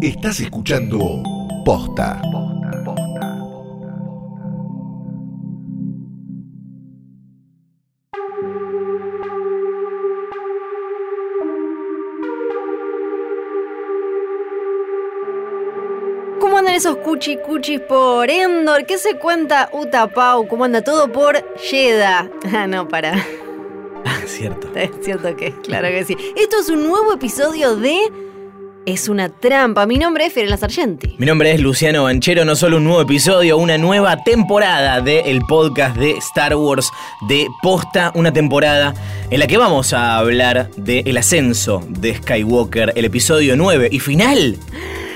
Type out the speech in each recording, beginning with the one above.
Estás escuchando Posta. ¿Cómo andan esos cuchi cuchis por Endor? ¿Qué se cuenta Utapau? ¿Cómo anda todo por Yeda? Ah, no, para. Ah, cierto. Es cierto que, claro que sí. Esto es un nuevo episodio de Es una trampa. Mi nombre es Fiorella Sargenti. Mi nombre es Luciano Banchero, no solo un nuevo episodio, una nueva temporada del podcast de Star Wars de Posta, una temporada en la que vamos a hablar del ascenso de Skywalker, el episodio 9 y final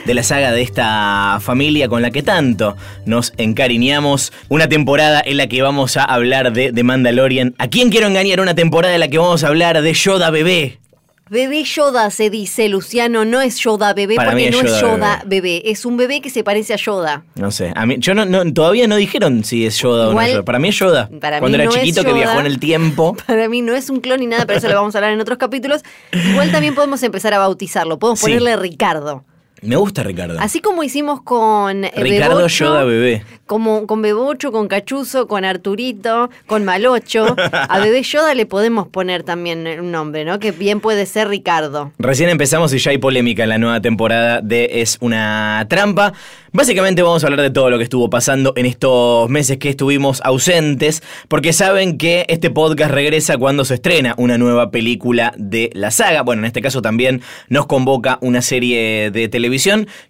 de la saga de esta familia con la que tanto nos encariñamos. Una temporada en la que vamos a hablar de The Mandalorian. ¿A quién quiero engañar? Una temporada en la que vamos a hablar de Yoda bebé. Bebé Yoda se dice, Luciano, no es Yoda bebé Para porque mí es no es Yoda bebé. Es un bebé que se parece a Yoda. No sé, a mí, yo no, no- todavía no dijeron si es Yoda o no es Yoda. Para mí es Yoda. para Cuando mí era no chiquito que viajó en el tiempo. Para mí no es un clon ni nada, pero eso lo vamos a hablar en otros capítulos. Igual también podemos empezar a bautizarlo. Podemos Sí. ponerle Ricardo. Me gusta Ricardo. Así como hicimos con eh, Ricardo Bebocho, Yoda bebé. Como con Bebocho, con Cachuzo, con Arturito, con Malocho. A Bebé Yoda le podemos poner también un nombre, ¿no? Que bien puede ser Ricardo. Recién empezamos y ya hay polémica en la nueva temporada de Es una trampa. Básicamente vamos a hablar de todo lo que estuvo pasando en estos meses que estuvimos ausentes, porque saben que este podcast regresa cuando se estrena una nueva película de la saga. Bueno, en este caso también nos convoca una serie de televisión.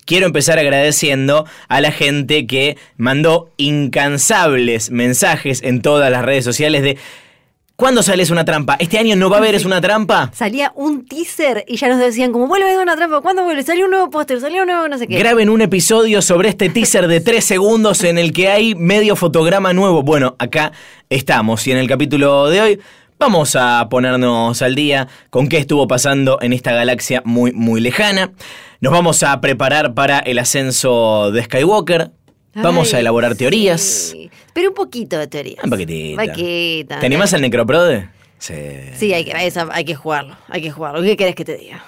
Quiero empezar agradeciendo a la gente que mandó incansables mensajes en todas las redes sociales de... ¿Cuándo sale Es una trampa? ¿Este año no va a haber Es una trampa? Salía un teaser y ya nos decían como vuelve de una trampa, ¿cuándo vuelve? Salió un nuevo póster, salió un nuevo no sé qué. Graben un episodio sobre este teaser de 3 segundos en el que hay medio fotograma nuevo. Bueno, acá estamos y en el capítulo de hoy vamos a ponernos al día con qué estuvo pasando en esta galaxia muy, muy lejana. Nos vamos a preparar para el ascenso de Skywalker. Vamos Ay, a elaborar sí. teorías. Pero un poquito de teorías. Un paquetito. Paquita. ¿Te animás al Necroprode? Sí. Sí, hay que, hay que jugarlo, hay que jugarlo. ¿Qué querés que te diga?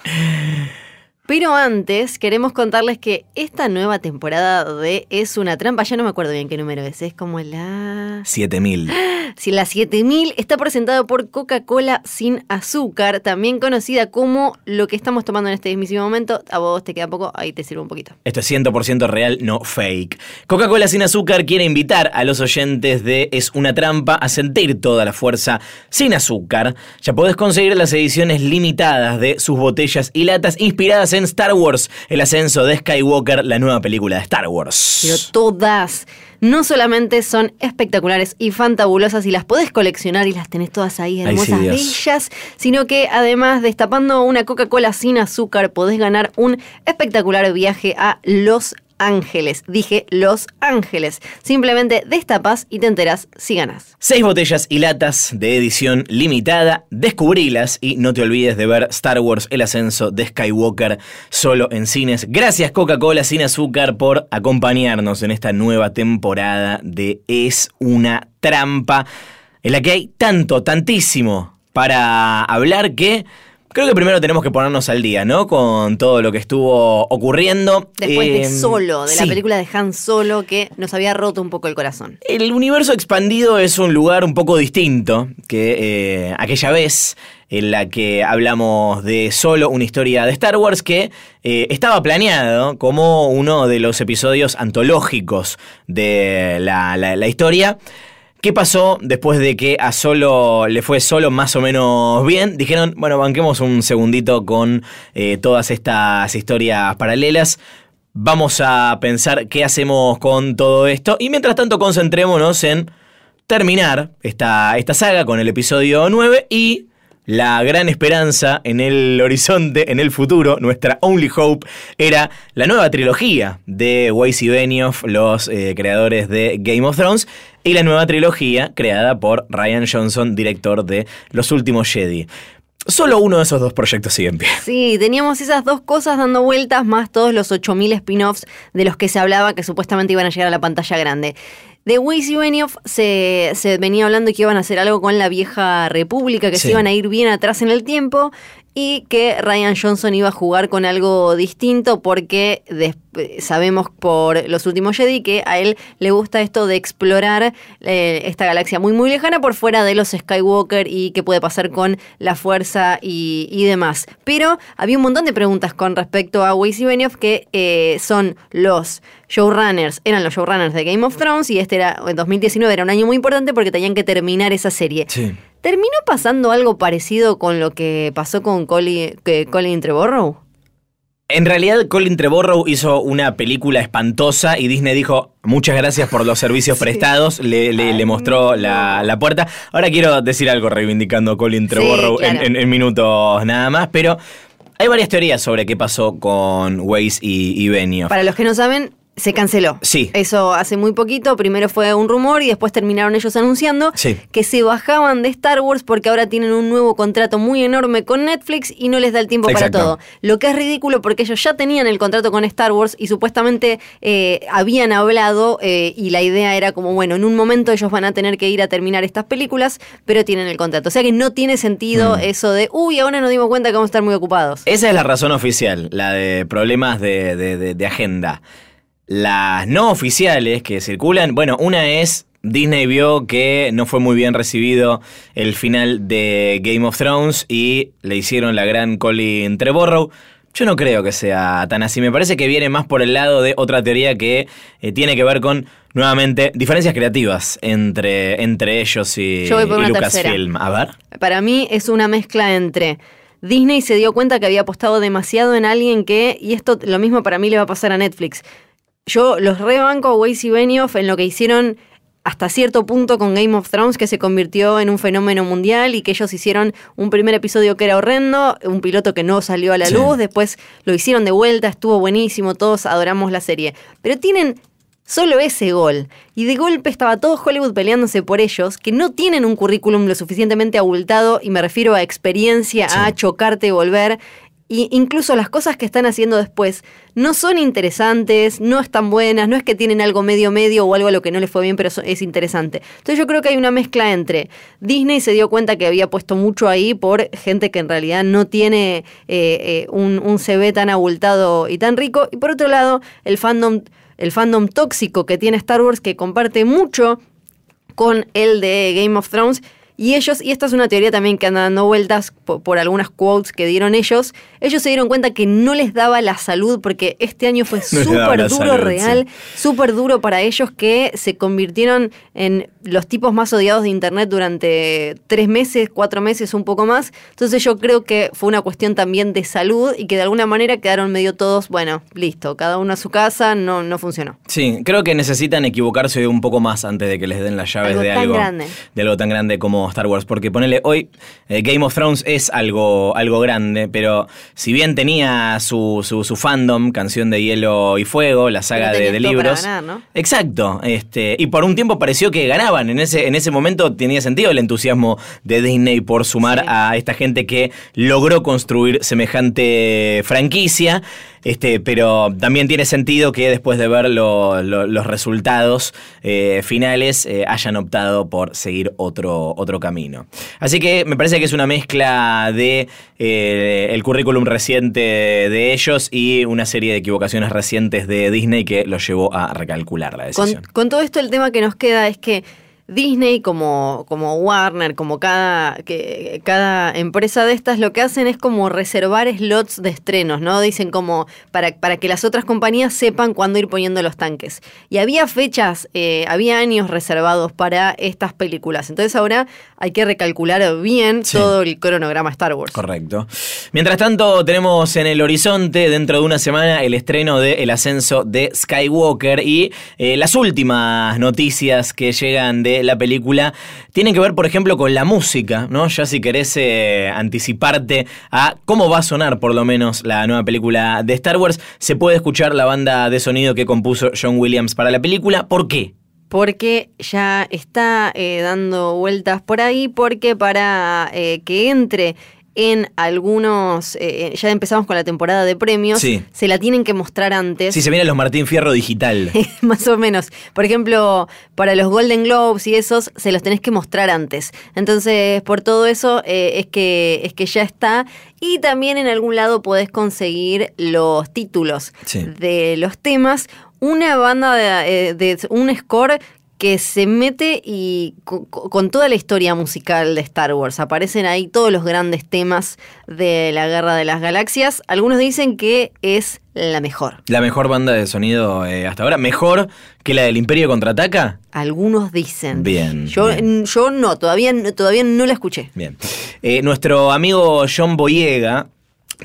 Pero antes queremos contarles que esta nueva temporada de Es una trampa, ya no me acuerdo bien qué número es, es como la... 7000. Si la 7000 está presentado por Coca-Cola sin azúcar, también conocida como lo que estamos tomando en este mismo momento. A vos te queda poco, ahí te sirve un poquito. Esto es 100% real, no fake. Coca-Cola sin azúcar quiere invitar a los oyentes de Es una trampa a sentir toda la fuerza sin azúcar. Ya podés conseguir las ediciones limitadas de sus botellas y latas inspiradas en Star Wars, el ascenso de Skywalker, la nueva película de Star Wars. Pero todas, no solamente son espectaculares y fantabulosas y las podés coleccionar y las tenés todas ahí Ay, sí, hermosas, bellas, sino que además destapando una Coca-Cola sin azúcar podés ganar un espectacular viaje a Los Ángeles. Dije Los Ángeles. Simplemente destapas y te enteras si ganas. Seis botellas y latas de edición limitada, descubrilas y no te olvides de ver Star Wars El Ascenso de Skywalker solo en cines. Gracias Coca-Cola sin azúcar por acompañarnos en esta nueva temporada de Es una trampa, en la que hay tanto, tantísimo para hablar que... Creo que primero tenemos que ponernos al día, ¿no? Con todo lo que estuvo ocurriendo. Después de Eh, Solo, de la película de Han Solo que nos había roto un poco el corazón. El universo expandido es un lugar un poco distinto que eh, aquella vez en la que hablamos de solo una historia de Star Wars que eh, estaba planeado como uno de los episodios antológicos de la, la- la historia. ¿Qué pasó después de que a Solo le fue solo más o menos bien? Dijeron, bueno, banquemos un segundito con eh, todas estas historias paralelas. Vamos a pensar qué hacemos con todo esto. Y mientras tanto, concentrémonos en terminar esta, esta saga con el episodio 9 y la gran esperanza en el horizonte, en el futuro, nuestra only hope, era la nueva trilogía de Weiss y Benioff, los eh, creadores de Game of Thrones, y la nueva trilogía creada por Ryan Johnson, director de Los Últimos Jedi. Solo uno de esos dos proyectos sigue en pie. Sí, teníamos esas dos cosas dando vueltas, más todos los 8000 spin-offs de los que se hablaba que supuestamente iban a llegar a la pantalla grande. De Weiss y Benioff se, se venía hablando que iban a hacer algo con la vieja república, que Sí. se iban a ir bien atrás en el tiempo. Y que Ryan Johnson iba a jugar con algo distinto porque sabemos por los últimos Jedi que a él le gusta esto de explorar eh, esta galaxia muy muy lejana por fuera de los Skywalker y qué puede pasar con la fuerza y, demás. Pero había un montón de preguntas con respecto a Weiss y Benioff que eh, son los showrunners, eran los showrunners de Game of Thrones y este era, en 2019 era un año muy importante porque tenían que terminar esa serie. ¿Terminó pasando algo parecido con lo que pasó con Colin, Colin Trevorrow? En realidad, Colin Trevorrow hizo una película espantosa y Disney dijo, muchas gracias por los servicios prestados, le, mostró la, puerta. Ahora quiero decir algo reivindicando a Colin Trevorrow en, minutos nada más, pero hay varias teorías sobre qué pasó con Waze y, y Benioff. Para los que no saben, se canceló. Sí. Eso hace muy poquito. Primero fue un rumor y después terminaron ellos anunciando que se bajaban de Star Wars porque ahora tienen un nuevo contrato muy enorme con Netflix y no les da el tiempo para todo. Lo que es ridículo porque ellos ya tenían el contrato con Star Wars y supuestamente eh, habían hablado eh, y la idea era como, bueno, en un momento ellos van a tener que ir a terminar estas películas, pero tienen el contrato. O sea que no tiene sentido mm. eso de, uy, ahora nos dimos cuenta que vamos a estar muy ocupados. Esa es la razón oficial, la de problemas de agenda. Las no oficiales que circulan, bueno, una es Disney vio que no fue muy bien recibido el final de Game of Thrones y le hicieron la gran Colin Trevorrow. Yo no creo que sea tan así. Me parece que viene más por el lado de otra teoría que eh, tiene que ver con, nuevamente, diferencias creativas entre, entre ellos y, Lucasfilm. A ver. Para mí es una mezcla entre. Disney se dio cuenta que había apostado demasiado en alguien que, y esto lo mismo para mí le va a pasar a Netflix, yo los rebanco a Weiss y Benioff en lo que hicieron hasta cierto punto con Game of Thrones, que se convirtió en un fenómeno mundial y que ellos hicieron un primer episodio que era horrendo, un piloto que no salió a la luz, después lo hicieron de vuelta, estuvo buenísimo, todos adoramos la serie. Pero tienen solo ese gol. Y de golpe estaba todo Hollywood peleándose por ellos, que no tienen un currículum lo suficientemente abultado, y me refiero a experiencia, a chocarte y volver, y incluso las cosas que están haciendo después no son interesantes, no están buenas, no es que tienen algo medio medio o algo a lo que no les fue bien, pero es interesante. Entonces yo creo que hay una mezcla entre Disney se dio cuenta que había puesto mucho ahí por gente que en realidad no tiene eh, eh, un, un CV tan abultado y tan rico, y por otro lado el fandom, el fandom tóxico que tiene Star Wars que comparte mucho con el de Game of Thrones y ellos, y esta es una teoría también que anda dando vueltas por, algunas quotes que dieron ellos, ellos se dieron cuenta que no les daba la salud porque este año fue súper duro, real, súper duro para ellos que se convirtieron en los tipos más odiados de Internet durante tres meses, cuatro meses, un poco más. Entonces yo creo que fue una cuestión también de salud y que de alguna manera quedaron medio todos, bueno, listo, cada uno a su casa, no, no funcionó. Sí, creo que necesitan equivocarse un poco más antes de que les den las llaves de algo, de algo tan grande como Star Wars, porque ponele hoy eh, Game of Thrones es algo, algo grande, pero si bien tenía su, su, fandom, Canción de Hielo y Fuego, la saga de, libros. Exacto, este, y por un tiempo pareció que ganaban. En ese, en ese momento tenía sentido el entusiasmo de Disney por sumar a esta gente que logró construir semejante franquicia. Este, pero también tiene sentido que después de ver los resultados eh, finales eh, hayan optado por seguir otro, otro camino. Así que me parece que es una mezcla de eh, el currículum reciente de ellos y una serie de equivocaciones recientes de Disney que los llevó a recalcular la decisión. con todo esto el tema que nos queda es que Disney, como, como Warner, como cada, que, cada empresa de estas, lo que hacen es como reservar slots de estrenos, ¿no? Dicen como para, para que las otras compañías sepan cuándo ir poniendo los tanques. Y había fechas, eh, había años reservados para estas películas. Entonces ahora hay que recalcular bien todo el cronograma Star Wars. Correcto. Mientras tanto, tenemos en el horizonte, dentro de una semana, el estreno de El ascenso de Skywalker y eh, las últimas noticias que llegan de la película tienen que ver, por ejemplo, con la música, ¿no? Ya si querés eh, anticiparte a cómo va a sonar, por lo menos, la nueva película de Star Wars, se puede escuchar la banda de sonido que compuso John Williams para la película. ¿Por qué? porque ya está eh, dando vueltas por ahí, porque para eh, que entre en algunos, eh, ya empezamos con la temporada de premios, Sí. se la tienen que mostrar antes. Sí, se vienen los Martín Fierro digital. Más o menos. Por ejemplo, para los Golden Globes y esos, se los tenés que mostrar antes. Entonces, por todo eso, eh, es, que, es que ya está. Y también en algún lado podés conseguir los títulos Sí. de los temas. Una banda de, eh, de un score que se mete y co- co- con, toda la historia musical de Star Wars. Aparecen ahí todos los grandes temas de la Guerra de las Galaxias. Algunos dicen que es la mejor. La mejor banda de sonido eh, hasta ahora. ¿Mejor que la del Imperio Contraataca? Algunos dicen. Bien, Yo, bien. yo no, todavía, no- todavía no la escuché. Bien. Eh, nuestro amigo John Boyega,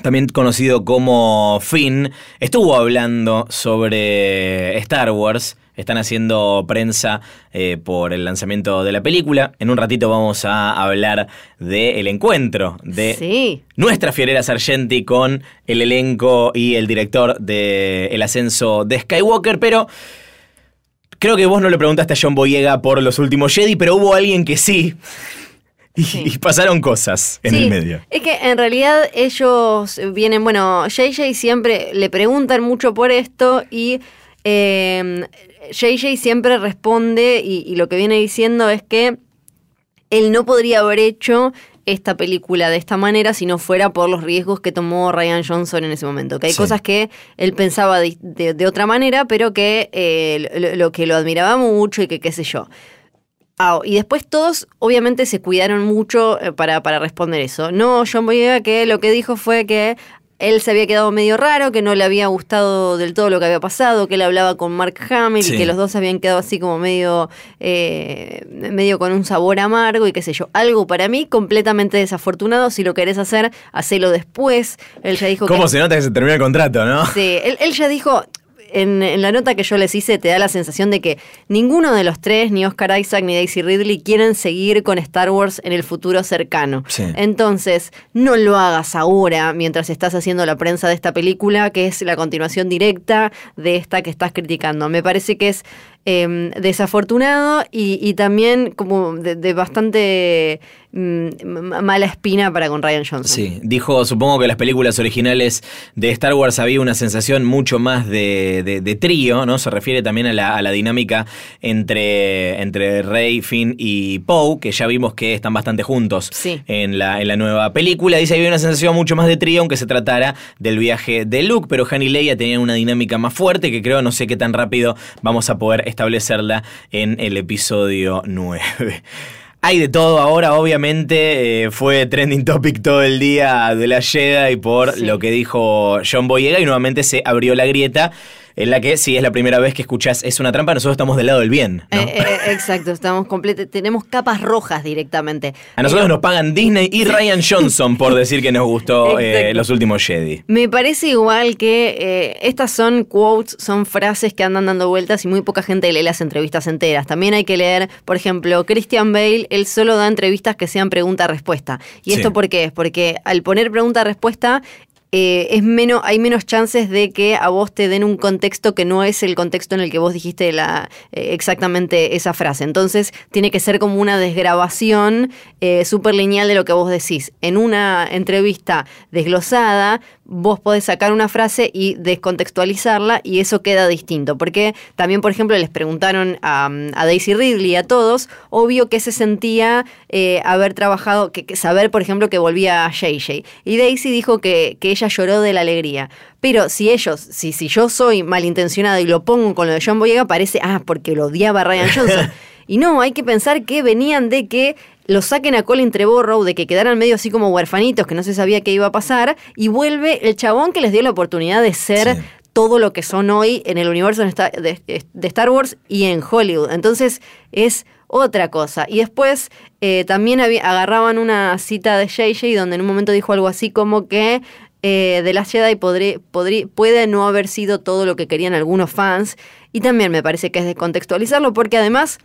también conocido como Finn, estuvo hablando sobre Star Wars. Están haciendo prensa eh, por el lanzamiento de la película. En un ratito vamos a hablar del encuentro de Sí. nuestra Fiorella Sargenti con el elenco y el director de El ascenso de Skywalker, pero creo que vos no le preguntaste a John Boyega por los últimos Jedi, pero hubo alguien que sí. Y, Sí. y pasaron cosas en Sí, el medio. Es que en realidad ellos vienen, bueno, JJ siempre le preguntan mucho por esto y eh, JJ siempre responde y, y lo que viene diciendo es que él no podría haber hecho esta película de esta manera si no fuera por los riesgos que tomó Ryan Johnson en ese momento. Que hay Sí. cosas que él pensaba de, de- de otra manera, pero que eh, lo, lo que lo admiraba mucho y que qué sé yo. Ah, y después todos obviamente se cuidaron mucho eh, para, para responder eso. No, John Boyega que lo que dijo fue que él se había quedado medio raro, que no le había gustado del todo lo que había pasado, que él hablaba con Mark Hamill Sí. y que los dos habían quedado así como medio, eh, medio con un sabor amargo y qué sé yo. Algo para mí completamente desafortunado. Si lo querés hacer, hacelo después. Él ya dijo ¿Cómo que... se nota que se terminó el contrato, no? Sí, él, él ya dijo, en, en la nota que yo les hice, te da la sensación de que ninguno de los tres, ni Oscar Isaac ni Daisy Ridley, quieren seguir con Star Wars en el futuro cercano. Sí. Entonces, no lo hagas ahora mientras estás haciendo la prensa de esta película, que es la continuación directa de esta que estás criticando. Me parece que es eh, desafortunado y, y también como de, de bastante mm, mala espina para con Ryan Johnson. Sí, dijo, supongo que las películas originales de Star Wars había una sensación mucho más de, de- de trío, ¿no? Se refiere también a la, a la dinámica entre, entre Rey, Finn y Poe, que ya vimos que están bastante juntos Sí. en, la, en la nueva película. Dice había una sensación mucho más de trío, aunque se tratara del viaje de Luke, pero Han y Leia tenían una dinámica más fuerte que creo, no sé qué tan rápido vamos a poder establecerla en el episodio 9. Hay de todo ahora, obviamente eh, fue trending topic todo el día de la Jedi por Sí. lo que dijo John Boyega y nuevamente se abrió la grieta en la que si es la primera vez que escuchás es una trampa, nosotros estamos del lado del bien. ¿no? Eh, eh, exacto, estamos completos, tenemos capas rojas directamente. a nosotros nos pagan Disney y Ryan Johnson por decir que nos gustó eh, los últimos Jedi. Me parece igual que eh, estas son quotes, son frases que andan dando vueltas y muy poca gente lee las entrevistas enteras. También hay que leer, por ejemplo, Christian Bale, él solo da entrevistas que sean pregunta-respuesta. ¿Y Sí. esto por qué es? Porque al poner pregunta-respuesta eh, es menos, hay menos chances de que a vos te den un contexto que no es el contexto en el que vos dijiste la, eh, exactamente esa frase. Entonces tiene que ser como una desgrabación eh, súper lineal de lo que vos decís. En una entrevista desglosada, vos podés sacar una frase y descontextualizarla y eso queda distinto. Porque también, por ejemplo, les preguntaron a, a Daisy Ridley y a todos, obvio que se sentía eh, haber trabajado, que, que saber, por ejemplo, que volvía a JJ. Y Daisy dijo que, que ella lloró de la alegría. Pero si ellos, si, si yo soy malintencionado y lo pongo con lo de John Boyega, parece, ah, porque lo odiaba a Ryan Johnson. y no, hay que pensar que venían de que lo saquen a Colin Trevorrow, de que quedaran medio así como huerfanitos, que no se sabía qué iba a pasar, y vuelve el chabón que les dio la oportunidad de ser Sí. todo lo que son hoy en el universo de Star, Wars y en Hollywood. Entonces es otra cosa. Y después eh, también agarraban una cita de JJ donde en un momento dijo algo así como que eh, The Last Jedi podré- puede no haber sido todo lo que querían algunos fans. Y también me parece que es descontextualizarlo porque además,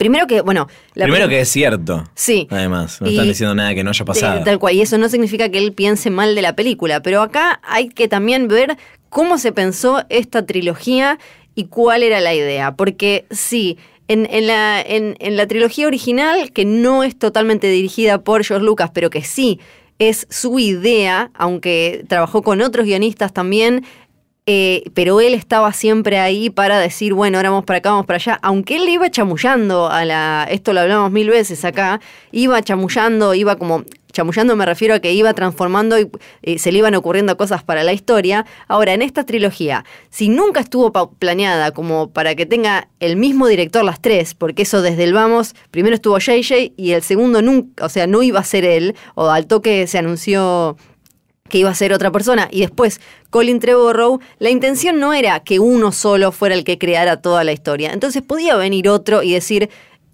primero que, bueno... la Primero prim- que es cierto. Sí. Además, no Y- están diciendo nada que no haya pasado. tal cual. Y eso no significa que él piense mal de la película. Pero acá hay que también ver cómo se pensó esta trilogía y cuál era la idea. Porque sí. En, en la, en, en la trilogía original, que no es totalmente dirigida por George Lucas, pero que sí es su idea, aunque trabajó con otros guionistas también. Eh, pero él estaba siempre ahí para decir, bueno, ahora vamos para acá, vamos para allá. Aunque él le iba chamullando a la. Esto lo hablamos mil veces acá. Iba chamullando, iba como. Chamullando me refiero a que iba transformando y eh, se le iban ocurriendo cosas para la historia. Ahora, en esta trilogía, si nunca estuvo planeada como para que tenga el mismo director las tres, porque eso desde el vamos, primero estuvo JJ y el segundo nunca, o sea, no iba a ser él, o al toque se anunció que iba a ser otra persona. Y después, Colin Trevorrow, la intención no era que uno solo fuera el que creara toda la historia. Entonces podía venir otro y decir,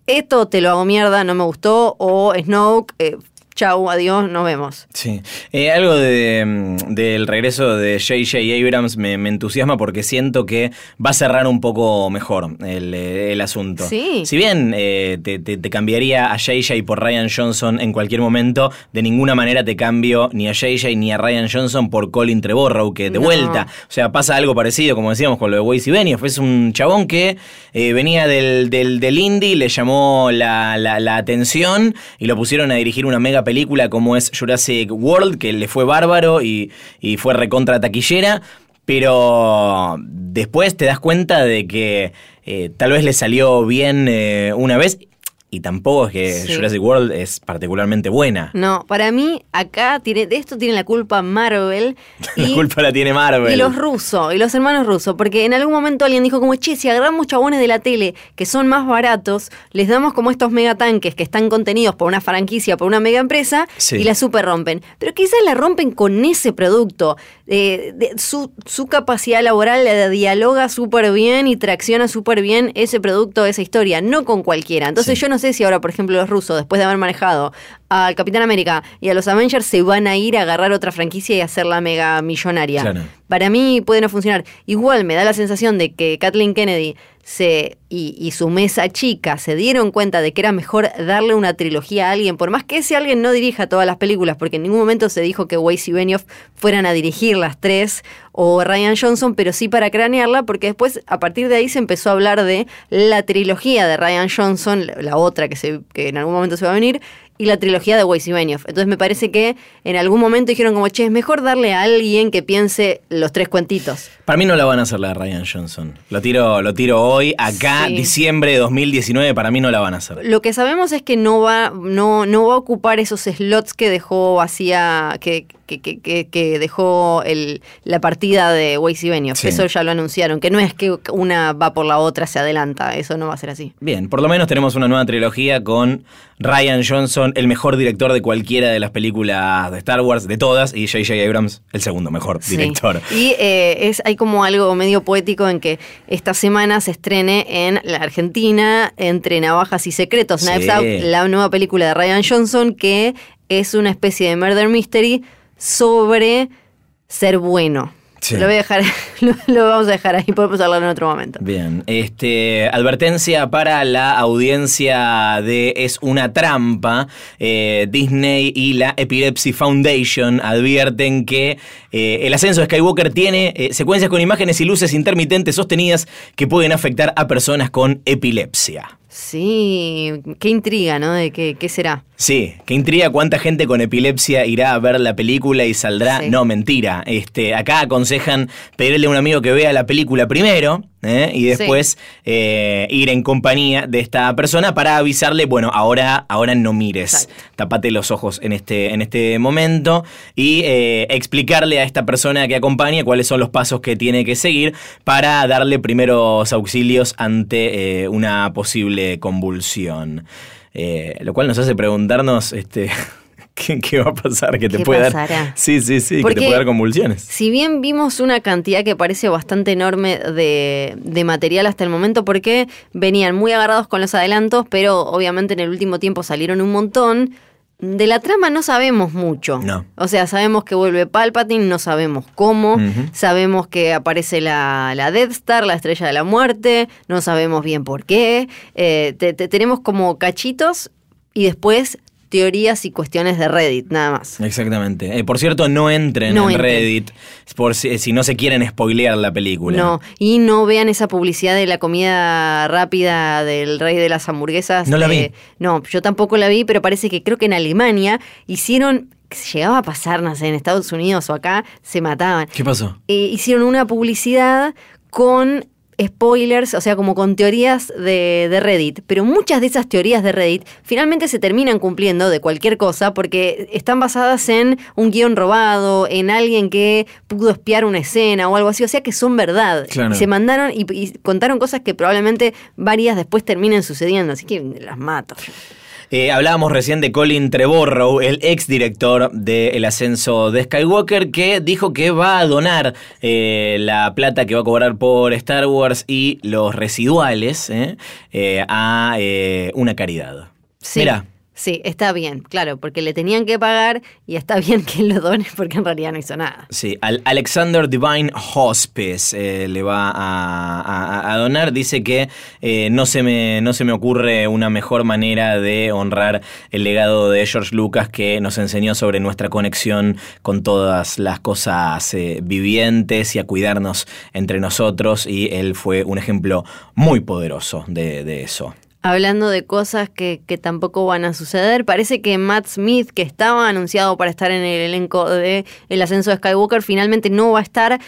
esto te lo hago mierda, no me gustó, o Snoke, eh, chau, adiós, nos vemos. Sí. Eh, algo de, mm, del regreso de J.J. Abrams me, me entusiasma porque siento que va a cerrar un poco mejor el, eh, el asunto. Sí. Si bien eh, te, te- te cambiaría a J.J. por Ryan Johnson en cualquier momento, de ninguna manera te cambio ni a J.J. ni a Ryan Johnson por Colin Trevorrow, que de No. vuelta. O sea, pasa algo parecido, como decíamos, con lo de Weiss y Benioff. Es un chabón que eh, venía del, del, del indie, le llamó la, la- la atención y lo pusieron a dirigir una mega película como es Jurassic World, que le fue bárbaro y, y fue recontra taquillera. Pero después te das cuenta de que eh, tal vez le salió bien eh, una vez y tampoco es que Sí. Jurassic World es particularmente buena. No, para mí, acá tiene, de esto tiene la culpa Marvel. La y- culpa la tiene Marvel. Y los rusos, y los hermanos rusos, porque en algún momento alguien dijo como, che, si agarramos chabones de la tele que son más baratos, les damos como estos megatanques que están contenidos por una franquicia, por una mega empresa, Sí. y la super rompen. Pero quizás la rompen con ese producto. Eh, de- su, su capacidad laboral la dialoga súper bien y tracciona súper bien ese producto, esa historia, no con cualquiera. Entonces Sí. yo no sé si ahora, por ejemplo, los rusos, después de haber manejado al Capitán América y a los Avengers, se van a ir a agarrar otra franquicia y hacerla mega millonaria. Claro. Para mí puede no funcionar. Igual me da la sensación de que Kathleen Kennedy se, y, y su mesa chica se dieron cuenta de que era mejor darle una trilogía a alguien, por más que ese alguien no dirija todas las películas, porque en ningún momento se dijo que Weiss y Benioff fueran a dirigir las tres o Ryan Johnson, pero sí para cranearla, porque después a partir de ahí se empezó a hablar de la trilogía de Ryan Johnson, la, otra que, se, que en algún momento se va a venir, y la trilogía de Weiss y Benioff. Entonces me parece que en algún momento dijeron como, che, es mejor darle a alguien que piense los tres cuentitos. Para mí no la van a hacer la de Ryan Johnson. Lo tiro, lo tiro hoy, acá, Sí. diciembre de 2019, para mí no la van a hacer. Lo que sabemos es que no va, no, no va a ocupar esos slots que dejó vacía, que, que, que, dejó el, la partida de Weiss y Benioff. Sí. Eso ya lo anunciaron, que no es que una va por la otra, se adelanta, eso no va a ser así. Bien, por lo menos tenemos una nueva trilogía con Ryan Johnson, el mejor director de cualquiera de las películas de Star Wars, de todas, y J.J. Abrams, el segundo mejor Sí. director. Y eh, es, hay como algo medio poético en que esta semana se estrene en la Argentina entre Navajas y Secretos, Sí. Knives Out, la nueva película de Ryan Johnson, que es una especie de murder mystery sobre ser bueno. Sí. Lo voy a dejar, lo, lo vamos a dejar ahí, podemos hablar en otro momento. Bien, este, advertencia para la audiencia de Es una trampa. Eh, Disney y la Epilepsy Foundation advierten que eh, el ascenso de Skywalker tiene eh, secuencias con imágenes y luces intermitentes sostenidas que pueden afectar a personas con epilepsia. Sí, qué intriga, ¿no? De qué, qué será. Sí, que intriga cuánta gente con epilepsia irá a ver la película y saldrá. Sí. No, mentira. Este, acá aconsejan pedirle a un amigo que vea la película primero ¿eh? y después eh, ir en compañía de esta persona para avisarle, bueno, ahora, ahora no mires, Exacto. tapate los ojos en este, en este momento y eh, explicarle a esta persona que acompaña cuáles son los pasos que tiene que seguir para darle primeros auxilios ante una posible convulsión. Lo cual nos hace preguntarnos este, ¿qué, qué va a pasar que te ¿Qué puede dar. Sí, sí, sí, que te puede dar convulsiones. Si bien vimos una cantidad que parece bastante enorme de, de material hasta el momento, porque venían muy agarrados con los adelantos, pero obviamente en el último tiempo salieron un montón. De la trama no sabemos mucho. No. O sea, sabemos que vuelve Palpatine, no sabemos cómo. Sabemos que aparece la, la Death Star, la estrella de la muerte. No sabemos bien por qué. Eh, te- te- tenemos como cachitos y después teorías y cuestiones de Reddit, nada más. Exactamente. Eh, por cierto, no entren No en entren. Reddit por si, si no se quieren spoilear la película. No, y no vean esa publicidad de la comida rápida del rey de las hamburguesas. No la vi. No, yo tampoco la vi, pero parece que creo que en Alemania hicieron llegaba a pasar, no sé, en Estados Unidos o acá, se mataban. ¿Qué pasó? Eh, hicieron una publicidad con spoilers, o sea, como con teorías de, de Reddit, pero muchas de esas teorías de Reddit finalmente se terminan cumpliendo de cualquier cosa porque están basadas en un guion robado, en alguien que pudo espiar una escena o algo así, o sea que son verdad. Claro. Y se mandaron y, y contaron cosas que probablemente varias después terminen sucediendo, así que las mato. Eh, hablábamos recién de Colin Trevorrow, el ex director del ascenso de Skywalker, que dijo que va a donar eh, la plata que va a cobrar por Star Wars y los residuales eh, eh, a eh, una caridad. Sí. Mira, Sí, está bien, claro, porque le tenían que pagar y está bien que lo done porque en realidad no hizo nada. Sí, al Alexander Divine Hospice eh, le va a, donar. Dice que eh, no, se me, no se me ocurre una mejor manera de honrar el legado de George Lucas que nos enseñó sobre nuestra conexión con todas las cosas eh, vivientes y a cuidarnos entre nosotros. Y él fue un ejemplo muy poderoso de, de eso. Hablando de cosas que, que tampoco van a suceder, parece que Matt Smith, que estaba anunciado para estar en el elenco de El ascenso de Skywalker, finalmente no va a estar.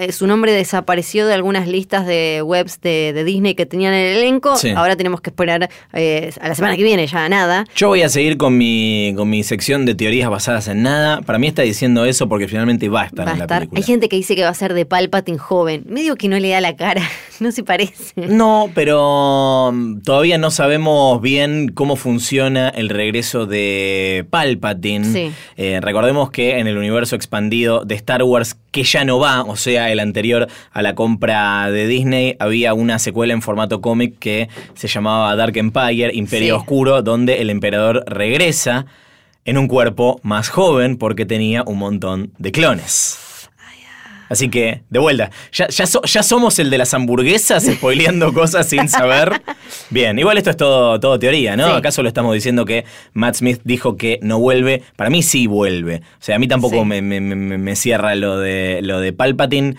Eh, Su nombre desapareció de algunas listas de webs de, de Disney que tenían en el elenco. Sí. Ahora tenemos que esperar eh, a la semana que viene, ya nada. Yo voy a seguir con mi, con mi sección de teorías basadas en nada. Para mí está diciendo eso porque finalmente va a estar Va en la estar. película. Hay gente que dice que va a ser de Palpatine joven. Medio que no le da la cara, no se parece. No, pero mm, todavía no sabemos bien cómo funciona el regreso de Palpatine. Sí. Eh, recordemos que en el universo expandido de Star Wars, que ya no va, o sea, el anterior a la compra de Disney, había una secuela en formato cómic que se llamaba Dark Empire, Imperio Sí. Oscuro, donde el emperador regresa en un cuerpo más joven porque tenía un montón de clones. Así que, de vuelta, ya, ya, so- ya somos el de las hamburguesas spoileando cosas sin saber. Bien, igual esto es todo, todo teoría, ¿no? Sí. ¿Acaso lo estamos diciendo que Matt Smith dijo que no vuelve? Para mí sí vuelve. O sea, a mí tampoco Sí. me, me- me- me cierra lo de, lo de Palpatine.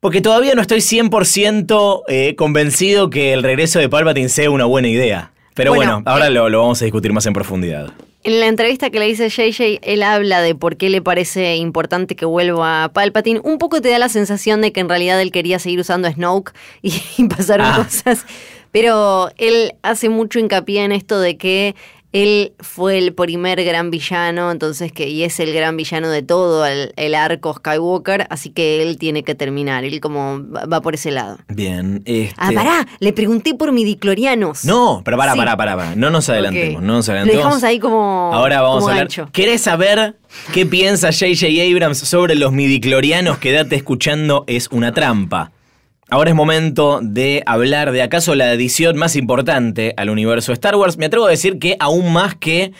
Porque todavía no estoy 100% eh, convencido que el regreso de Palpatine sea una buena idea. Pero bueno, Bueno, ahora eh, lo, lo vamos a discutir más en profundidad. En la entrevista que le hice JJ, él habla de por qué le parece importante que vuelva Palpatine. Un poco te da la sensación de que en realidad él quería seguir usando a Snoke y, y pasaron Ah. cosas. Pero él hace mucho hincapié en esto de que él fue el primer gran villano, entonces que y es el gran villano de todo el, el arco Skywalker, así que él tiene que terminar. Él como va, por ese lado. Bien. Este... Ah, pará, le pregunté por midiclorianos. No, pero para, Sí. para, para, para. No nos adelantemos, Ok. no nos Lo adelantemos. dejamos ahí como. Ahora vamos como a hablar. gancho. ¿Querés saber qué piensa J.J. Abrams sobre los midiclorianos? Quédate escuchando, es una trampa. Ahora es momento de hablar de acaso la edición más importante al universo Star Wars. Me atrevo a decir que aún más que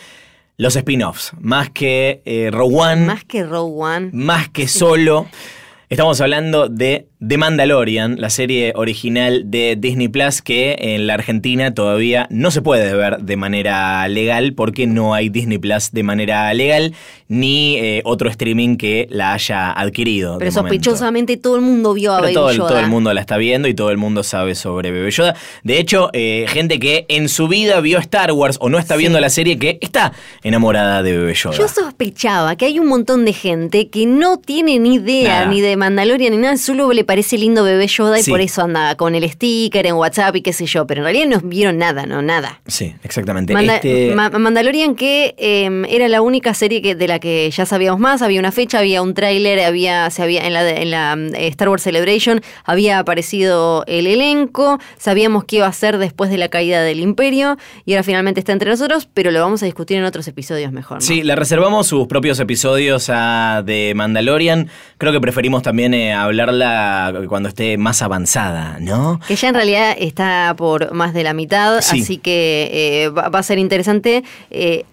los spin-offs, más que eh, Rogue One, Más que Rogue One. más que solo. Estamos hablando de The Mandalorian, la serie original de Disney Plus que en la Argentina todavía no se puede ver de manera legal porque no hay Disney Plus de manera legal ni eh, otro streaming que la haya adquirido. Pero momento. sospechosamente todo el mundo vio a Pero Baby todo, el- Yoda. todo el mundo la está viendo y todo el mundo sabe sobre Bebé Yoda. De hecho, eh, gente que en su vida vio Star Wars o no está Sí. viendo la serie que está enamorada de Bebé Yoda. Yo sospechaba que hay un montón de gente que no tiene ni idea ni de Mandalorian ni nada, solo le parece lindo bebé Yoda y Sí. por eso anda con el sticker en WhatsApp y qué sé yo, pero en realidad no vieron nada, no, nada. Sí, exactamente. Manda- Este- Ma- Mandalorian que eh, era la única serie que, de la que ya sabíamos más, había una fecha, había un tráiler, había, se había en la, en la eh, Star Wars Celebration había aparecido el elenco, sabíamos qué iba a ser después de la caída del Imperio y ahora finalmente está entre nosotros, pero lo vamos a discutir en otros episodios mejor. ¿no? Sí, le reservamos sus propios episodios a de Mandalorian. Creo que preferimos también eh, hablarla cuando esté más avanzada, ¿no? Que ya en realidad está por más de la mitad, Sí. así que eh, va, va a ser interesante eh,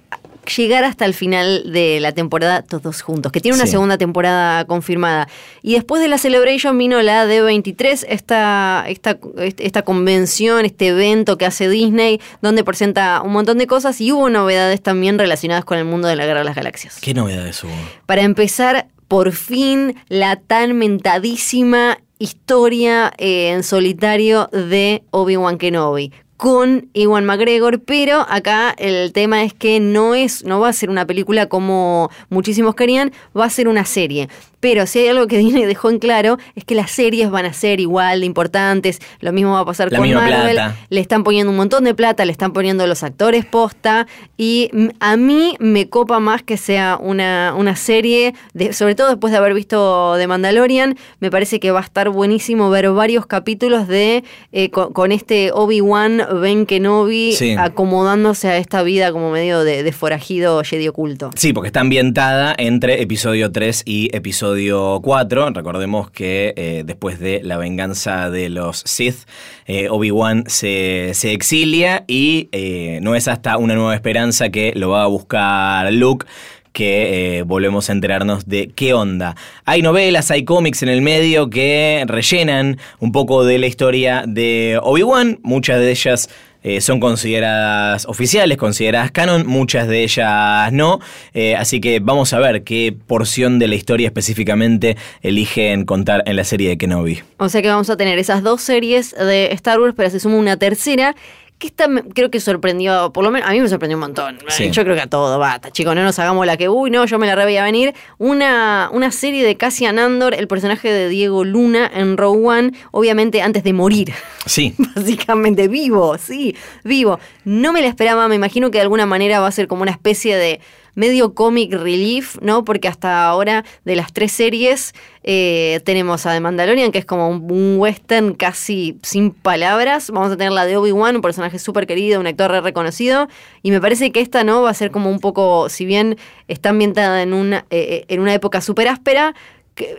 llegar hasta el final de la temporada todos juntos, que tiene una Sí. segunda temporada confirmada. Y después de la Celebration vino la D23, esta, esta, esta convención, este evento que hace Disney, donde presenta un montón de cosas y hubo novedades también relacionadas con el mundo de la Guerra de las Galaxias. ¿Qué novedades hubo? Para empezar, por fin, la tan mentadísima historia eh, en solitario de Obi-Wan Kenobi. Con Iwan McGregor, pero acá el tema es que no es, no va a ser una película como muchísimos querían, va a ser una serie. Pero si hay algo que Disney dejó en claro es que las series van a ser igual de importantes. Lo mismo va a pasar La con Marvel. plata. Le están poniendo un montón de plata, le están poniendo los actores posta. Y a mí me copa más que sea una, una serie, de, sobre todo después de haber visto The Mandalorian. Me parece que va a estar buenísimo ver varios capítulos de eh, con, con este Obi-Wan, Ben Kenobi, Sí. acomodándose a esta vida como medio de, de forajido Jedi oculto. Sí, porque está ambientada entre episodio 3 y episodio 4. Recordemos que eh, después de la venganza de los Sith, eh, Obi-Wan se, se exilia y eh, no es hasta una nueva esperanza que lo va a buscar Luke que eh, volvemos a enterarnos de qué onda. Hay novelas, hay cómics en el medio que rellenan un poco de la historia de Obi-Wan, muchas de ellas eh, son consideradas oficiales, consideradas canon, muchas de ellas no. Eh, así que vamos a ver qué porción de la historia específicamente eligen contar en la serie de Kenobi. O sea que vamos a tener esas dos series de Star Wars, pero se suma una tercera. Que esta me- creo que sorprendió, por lo menos a mí me sorprendió un montón. Sí. Yo creo que a todo, basta, chicos, no nos hagamos la que, uy, no, yo me la re veía venir. Una, una serie de Cassian Andor, el personaje de Diego Luna en Rogue One, obviamente antes de morir. Sí, Básicamente vivo, sí, vivo. No me la esperaba, me imagino que de alguna manera va a ser como una especie de medio comic relief, ¿no? Porque hasta ahora de las tres series eh, tenemos a The Mandalorian, que es como un, western casi sin palabras. Vamos a tener la de Obi-Wan, un personaje súper querido, un actor re reconocido. Y me parece que esta, ¿no? Va a ser como un poco, si bien está ambientada en una, eh, en una época súper áspera,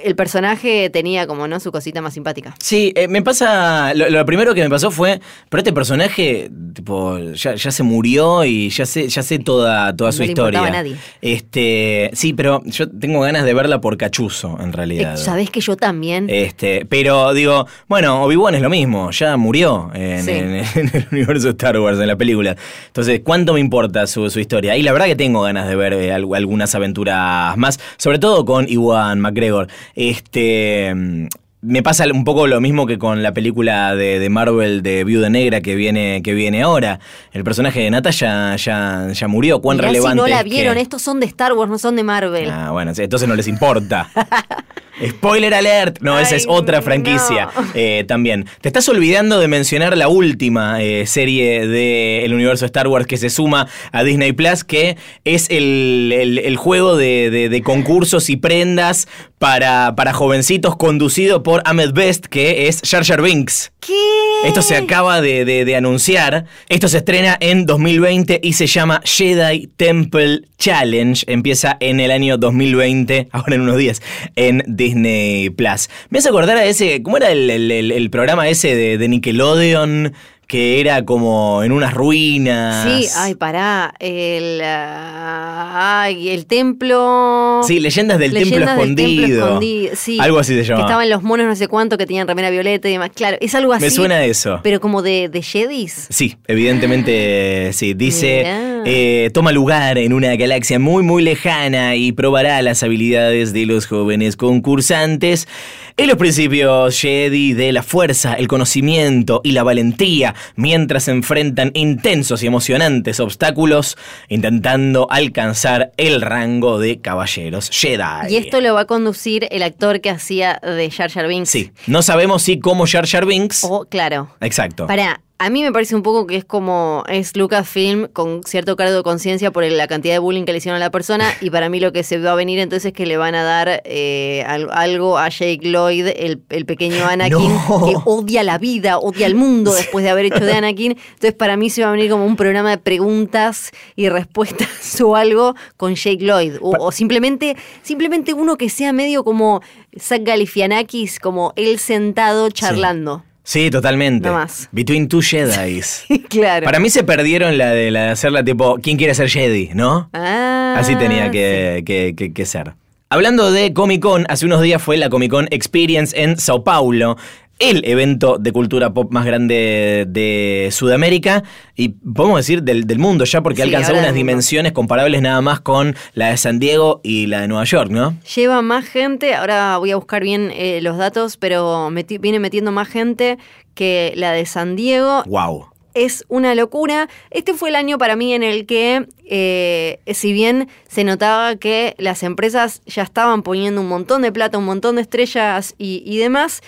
el personaje tenía como, ¿no? Su cosita más simpática. Sí, eh, me pasa. Lo, lo primero que me pasó fue. Pero este personaje, tipo, ya, ya se murió y ya sé, ya sé toda, toda No su le historia. a nadie. Este. Sí, pero yo tengo ganas de verla por cachuzo, en realidad. Eh, Sabés que yo también. Este, pero digo, bueno, Obi-Wan es lo mismo, ya murió en, Sí. en- en el universo de Star Wars, en la película. Entonces, ¿cuánto me importa su, su historia? Y la verdad que tengo ganas de ver eh, al- algunas aventuras más, sobre todo con Iwan McGregor. Este. mm, Me pasa un poco lo mismo que con la película de, de Marvel de Viuda Negra que viene, que viene ahora. El personaje de Natalia ya, ya murió. ¿Cuán Mirá relevante si no la es que- vieron, estos son de Star Wars, no son de Marvel. Ah, bueno, entonces no les importa. Spoiler alert. No, esa es otra franquicia no. eh, también. Te estás olvidando de mencionar la última eh, serie del universo Star Wars que se suma a Disney Plus, que es el, el- el juego de, de- de concursos y prendas para, para jovencitos conducido por Ahmed Best, que es Jar Jar Binks. ¿Qué? Esto se acaba de, de- de anunciar. Esto se estrena en 2020 y se llama Jedi Temple Challenge. Empieza en el año 2020, ahora en unos días, en Disney Plus. Me hace acordar a ese. ¿Cómo era el, el- programa ese de Nickelodeon? Que era como en unas ruinas. Sí, ay, pará. El, ah, ay, el templo. Sí, leyendas del Leyendas templo del templo escondido. escondido, sí. Algo así se llama. Que estaban los monos no sé cuánto que tenían remera violeta y demás. Claro, es algo así. Me suena a eso. Pero como de, de Jedis. Sí, evidentemente sí. Dice, eh, toma lugar en una galaxia muy muy lejana y probará las habilidades de los jóvenes concursantes en los principios Jedi de la fuerza, el conocimiento y la valentía, mientras enfrentan intensos y emocionantes obstáculos intentando alcanzar el rango de caballeros Jedi. Y esto lo va a conducir el actor que hacía de Jar Jar Binks. Sí, no sabemos si como Jar Jar Binks... O, claro. Exacto. Pará, a mí me parece un poco que es como es Lucasfilm con cierto cargo de conciencia por la cantidad de bullying que le hicieron a la persona y para mí lo que se va a venir entonces es que le van a dar eh, al- algo a Jake Lloyd, el, el pequeño Anakin, No. que odia la vida, odia el mundo después de haber hecho de Anakin. Entonces para mí se va a venir como un programa de preguntas y respuestas o algo con Jake Lloyd. O, o simplemente, simplemente uno que sea medio como Zach Galifianakis, como él sentado charlando. Sí, totalmente. No más. Between two Jedis. claro. Para mí se perdieron la de, la de hacerla tipo, ¿quién quiere ser Jedi? ¿No? Ah, Así tenía que, que- que- que ser. Hablando de Comic Con, hace unos días fue la Comic Con Experience en Sao Paulo, el evento de cultura pop más grande de Sudamérica y podemos decir del, del mundo ya, porque Sí, ha alcanzado ahora unas dimensiones comparables nada más con la de San Diego y la de Nueva York, ¿no? Lleva más gente, ahora voy a buscar bien eh, los datos, pero meti- viene metiendo más gente que la de San Diego. ¡Wow! es una locura. Este fue el año para mí en el que, eh, si bien se notaba que las empresas ya estaban poniendo un montón de plata, un montón de estrellas y, y demás,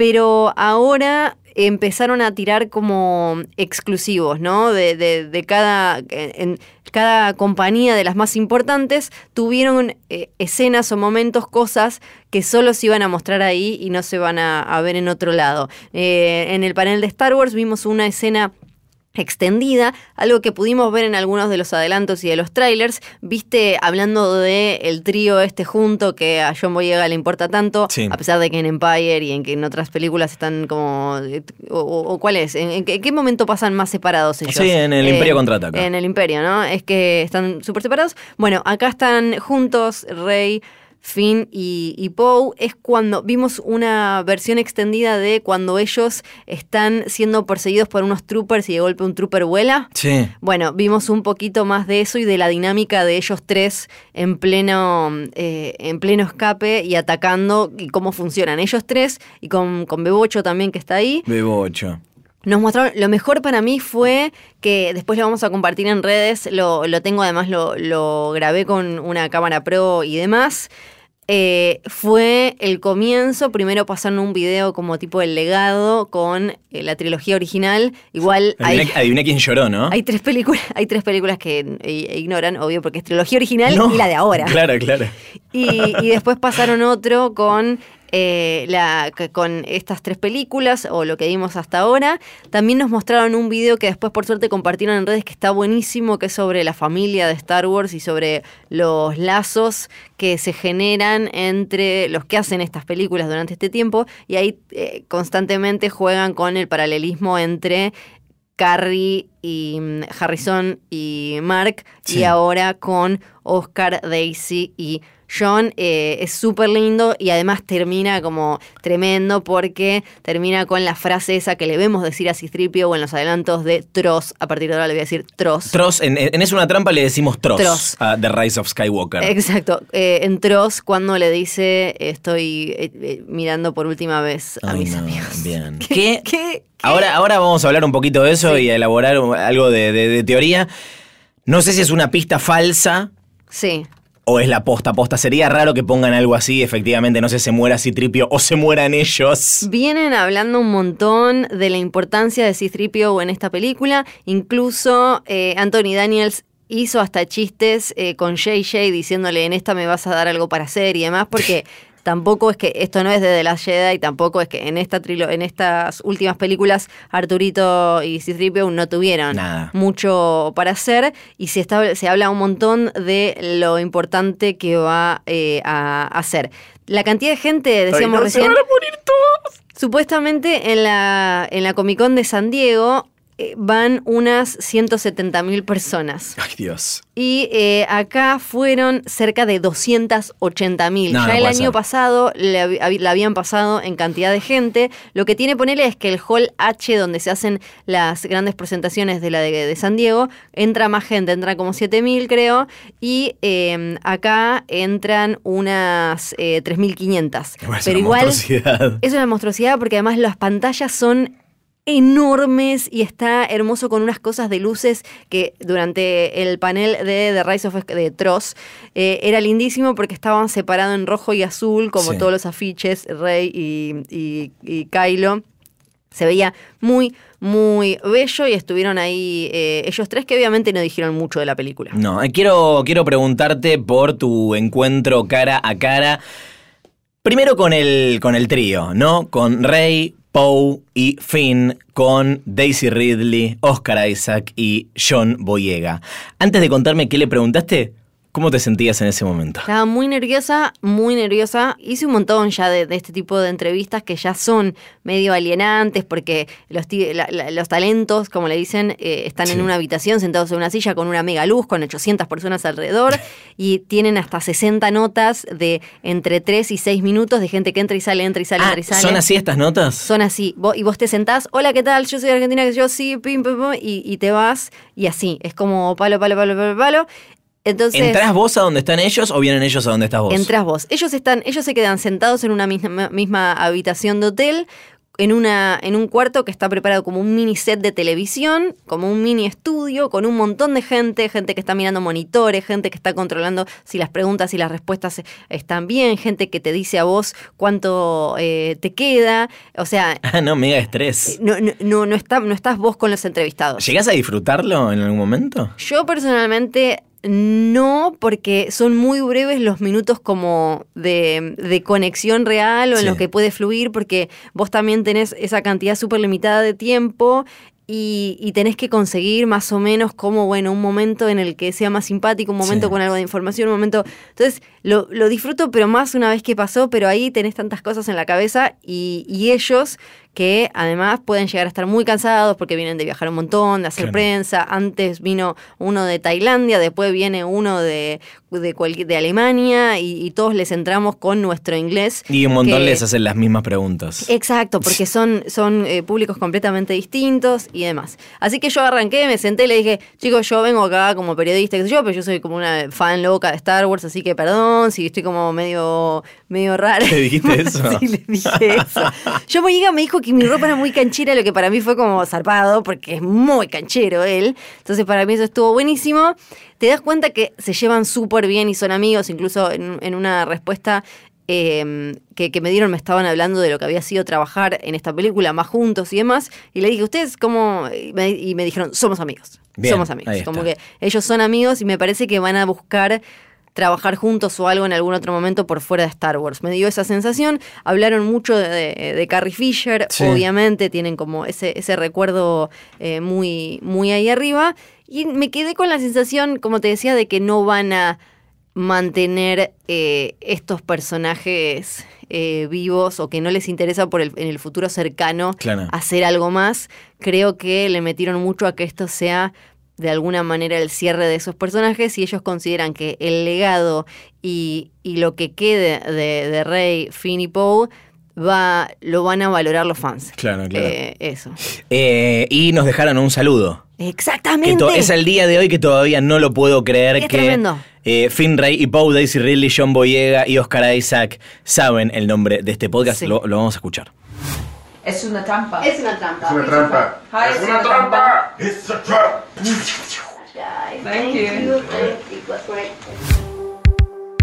pero ahora empezaron a tirar como exclusivos, ¿no? De, de- de cada, en, cada compañía de las más importantes tuvieron eh, escenas o momentos, cosas que solo se iban a mostrar ahí y no se van a, ver en otro lado. Eh, en el panel de Star Wars vimos una escena extendida, algo que pudimos ver en algunos de los adelantos y de los trailers, viste hablando de el trío este junto que a John Boyega le importa tanto, Sí. a pesar de que en Empire y en que en otras películas están como o, cuál es, ¿En, en qué, en qué momento pasan más separados ellos? Sí, en el Eh, Imperio Contraataca. En el Imperio, ¿no? Es que están súper separados. Bueno, acá están juntos Rey, Finn y, y Poe. Es cuando vimos una versión extendida de cuando ellos están siendo perseguidos por unos troopers y de golpe un trooper vuela. Sí. Bueno, vimos un poquito más de eso y de la dinámica de ellos tres en pleno, eh, en pleno escape y atacando y cómo funcionan ellos tres y con, con Bebocho también que está ahí. Bebo 8. Nos mostraron, lo mejor para mí fue que después lo vamos a compartir en redes, lo, lo tengo además, lo, lo grabé con una cámara pro y demás. Eh, fue el comienzo, primero pasaron un video como tipo el legado con eh, la trilogía original. Igual hay, Adiviné, adiviné quién lloró, ¿no? hay tres películas, hay tres películas que eh, ignoran, obvio, porque es trilogía original No. y la de ahora. Claro, claro. Y, y después pasaron otro con, eh, la, con estas tres películas, o lo que vimos hasta ahora. También nos mostraron un video que después, por suerte, compartieron en redes que está buenísimo, que es sobre la familia de Star Wars y sobre los lazos que se generan entre los que hacen estas películas durante este tiempo. Y ahí eh, constantemente juegan con el paralelismo entre Carrie y mm, Harrison y Mark Sí. y ahora con Oscar, Daisy y John. Eh, es súper lindo y además termina como tremendo porque termina con la frase esa que le vemos decir a Cistripio o en los adelantos de Tross. A partir de ahora le voy a decir Tross. Tross, en, en Es una trampa le decimos Tross, Tross. a The Rise of Skywalker. Exacto, eh, en Tross cuando le dice estoy eh, mirando por última vez a Ay, mis no, amigos. Bien. ¿Qué? ¿Qué? Ahora, ahora vamos a hablar un poquito de eso Sí. y a elaborar algo de, de- de teoría. No sé si es una pista falsa Sí. O es la posta. Posta sería raro que pongan algo así, efectivamente, no sé, se muera Citripio o se mueran ellos. Vienen hablando un montón de la importancia de C-3PO en esta película. Incluso eh, Anthony Daniels hizo hasta chistes eh, con JJ diciéndole en esta me vas a dar algo para hacer y demás, porque tampoco es que esto no es de The Last Jedi, tampoco es que en esta trilo en estas últimas películas Arturito y C-3PO no tuvieron Nada. mucho para hacer y se, está- se habla un montón de lo importante que va eh, a hacer. La cantidad de gente, decíamos Ay, no, se recién, van a morir todos. Supuestamente en la, en la Comic Con de San Diego van unas 170 mil personas. Ay, Dios. Y eh, acá fueron cerca de 280 mil. No, ya no el año ser. pasado la habían pasado en cantidad de gente. Lo que tiene ponerle es que el Hall H, donde se hacen las grandes presentaciones de la de, de San Diego, entra más gente, entra como 7 mil creo. Y eh, acá entran unas eh, 3.500. Igual es Pero una igual... monstruosidad. Es una monstruosidad porque además las pantallas son enormes y está hermoso con unas cosas de luces que durante el panel de The Rise of de Tross eh, era lindísimo porque estaban separados en rojo y azul como Sí. todos los afiches Rey y, y, y Kylo. Se veía muy, muy bello y estuvieron ahí eh, ellos tres que obviamente no dijeron mucho de la película. No, eh, quiero, quiero preguntarte por tu encuentro cara a cara. Primero con el, con el trío, ¿no? Con Rey, Poe y Finn, con Daisy Ridley, Oscar Isaac y John Boyega. Antes de contarme qué le preguntaste, ¿cómo te sentías en ese momento? Estaba muy nerviosa, muy nerviosa. Hice un montón ya de, de este tipo de entrevistas que ya son medio alienantes porque los, la- la- los talentos, como le dicen, eh, están Sí. en una habitación sentados en una silla con una mega luz, con 800 personas alrededor y tienen hasta 60 notas de entre 3 y 6 minutos de gente que entra y sale, entra y sale, Ah, entra y sale. ¿Son así estas notas? Son así. Vos- y vos te sentás, hola, ¿qué tal? Yo soy de Argentina, que yo sí, pim, pim, pim, y, y te vas, y así. Es como palo, palo, palo, palo, palo. Entonces. ¿Entrás vos a donde están ellos o vienen ellos a donde estás vos? Entras vos. Ellos están, ellos se quedan sentados en una misma, misma habitación de hotel. en, una, en un cuarto que está preparado como un mini set de televisión, como un mini estudio, con un montón de gente, gente que está mirando monitores, gente que está controlando si las preguntas y las respuestas están bien, gente que te dice a vos cuánto eh, te queda. O sea. Ah, no, mega estrés. No, no, no, está, no estás vos con los entrevistados. ¿Llegás a disfrutarlo en algún momento? Yo personalmente no, porque son muy breves los minutos como de, conexión real o en los que puede fluir, porque vos también tenés esa cantidad súper limitada de tiempo y, tenés que conseguir más o menos como, bueno, un momento en el que sea más simpático, un momento con algo de información, un momento... Entonces, lo, disfruto, pero más una vez que pasó, pero ahí tenés tantas cosas en la cabeza y, y ellos que además pueden llegar a estar muy cansados porque vienen de viajar un montón, de hacer prensa. Antes vino uno de Tailandia, después viene uno de, de, de Alemania y, todos les entramos con nuestro inglés. Y un montón les hacen las mismas preguntas. Exacto, porque son, son eh, públicos completamente distintos y demás. Así que yo arranqué, me senté y le dije, chicos, yo vengo acá como periodista, qué sé yo, pero yo soy como una fan loca de Star Wars, así que perdón si estoy como medio, medio rara. ¿Le dijiste eso? sí, le dije eso. Yo me me dijo que mi ropa era muy canchera, lo que para mí fue como zarpado, porque es muy canchero él. Entonces para mí eso estuvo buenísimo. Te das cuenta que se llevan súper bien y son amigos, incluso en, una respuesta em, que, me dieron, me estaban hablando de lo que había sido trabajar en esta película, más juntos y demás. Y le dije, ¿ustedes cómo? Y me, dijeron, somos amigos. somos amigos. Como que ellos son amigos y me parece que van a buscar trabajar juntos o algo en algún otro momento por fuera de Star Wars. Me dio esa sensación. Hablaron mucho de, Carrie Fisher, obviamente, tienen como ese, ese recuerdo eh, muy, muy ahí arriba. Y me quedé con la sensación, como te decía, de que no van a mantener eh, estos personajes eh, vivos o que no les interesa por el, en el futuro cercano hacer algo más. Creo que le metieron mucho a que esto sea de alguna manera el cierre de esos personajes y ellos consideran que el legado y, lo que quede de, Rey, Finn y Poe va, lo van a valorar los fans. Claro, claro. Eh, eso. Eh, y nos dejaron un saludo. Exactamente. es el día de hoy que todavía no lo puedo creer que eh, Finn Rey y Poe, Daisy Ridley, John Boyega y Oscar Isaac saben el nombre de este podcast. Lo, lo vamos a escuchar. Es una trampa. Es una trampa. Es una trampa. Hi, es una trampa. It's a trap. Thank you.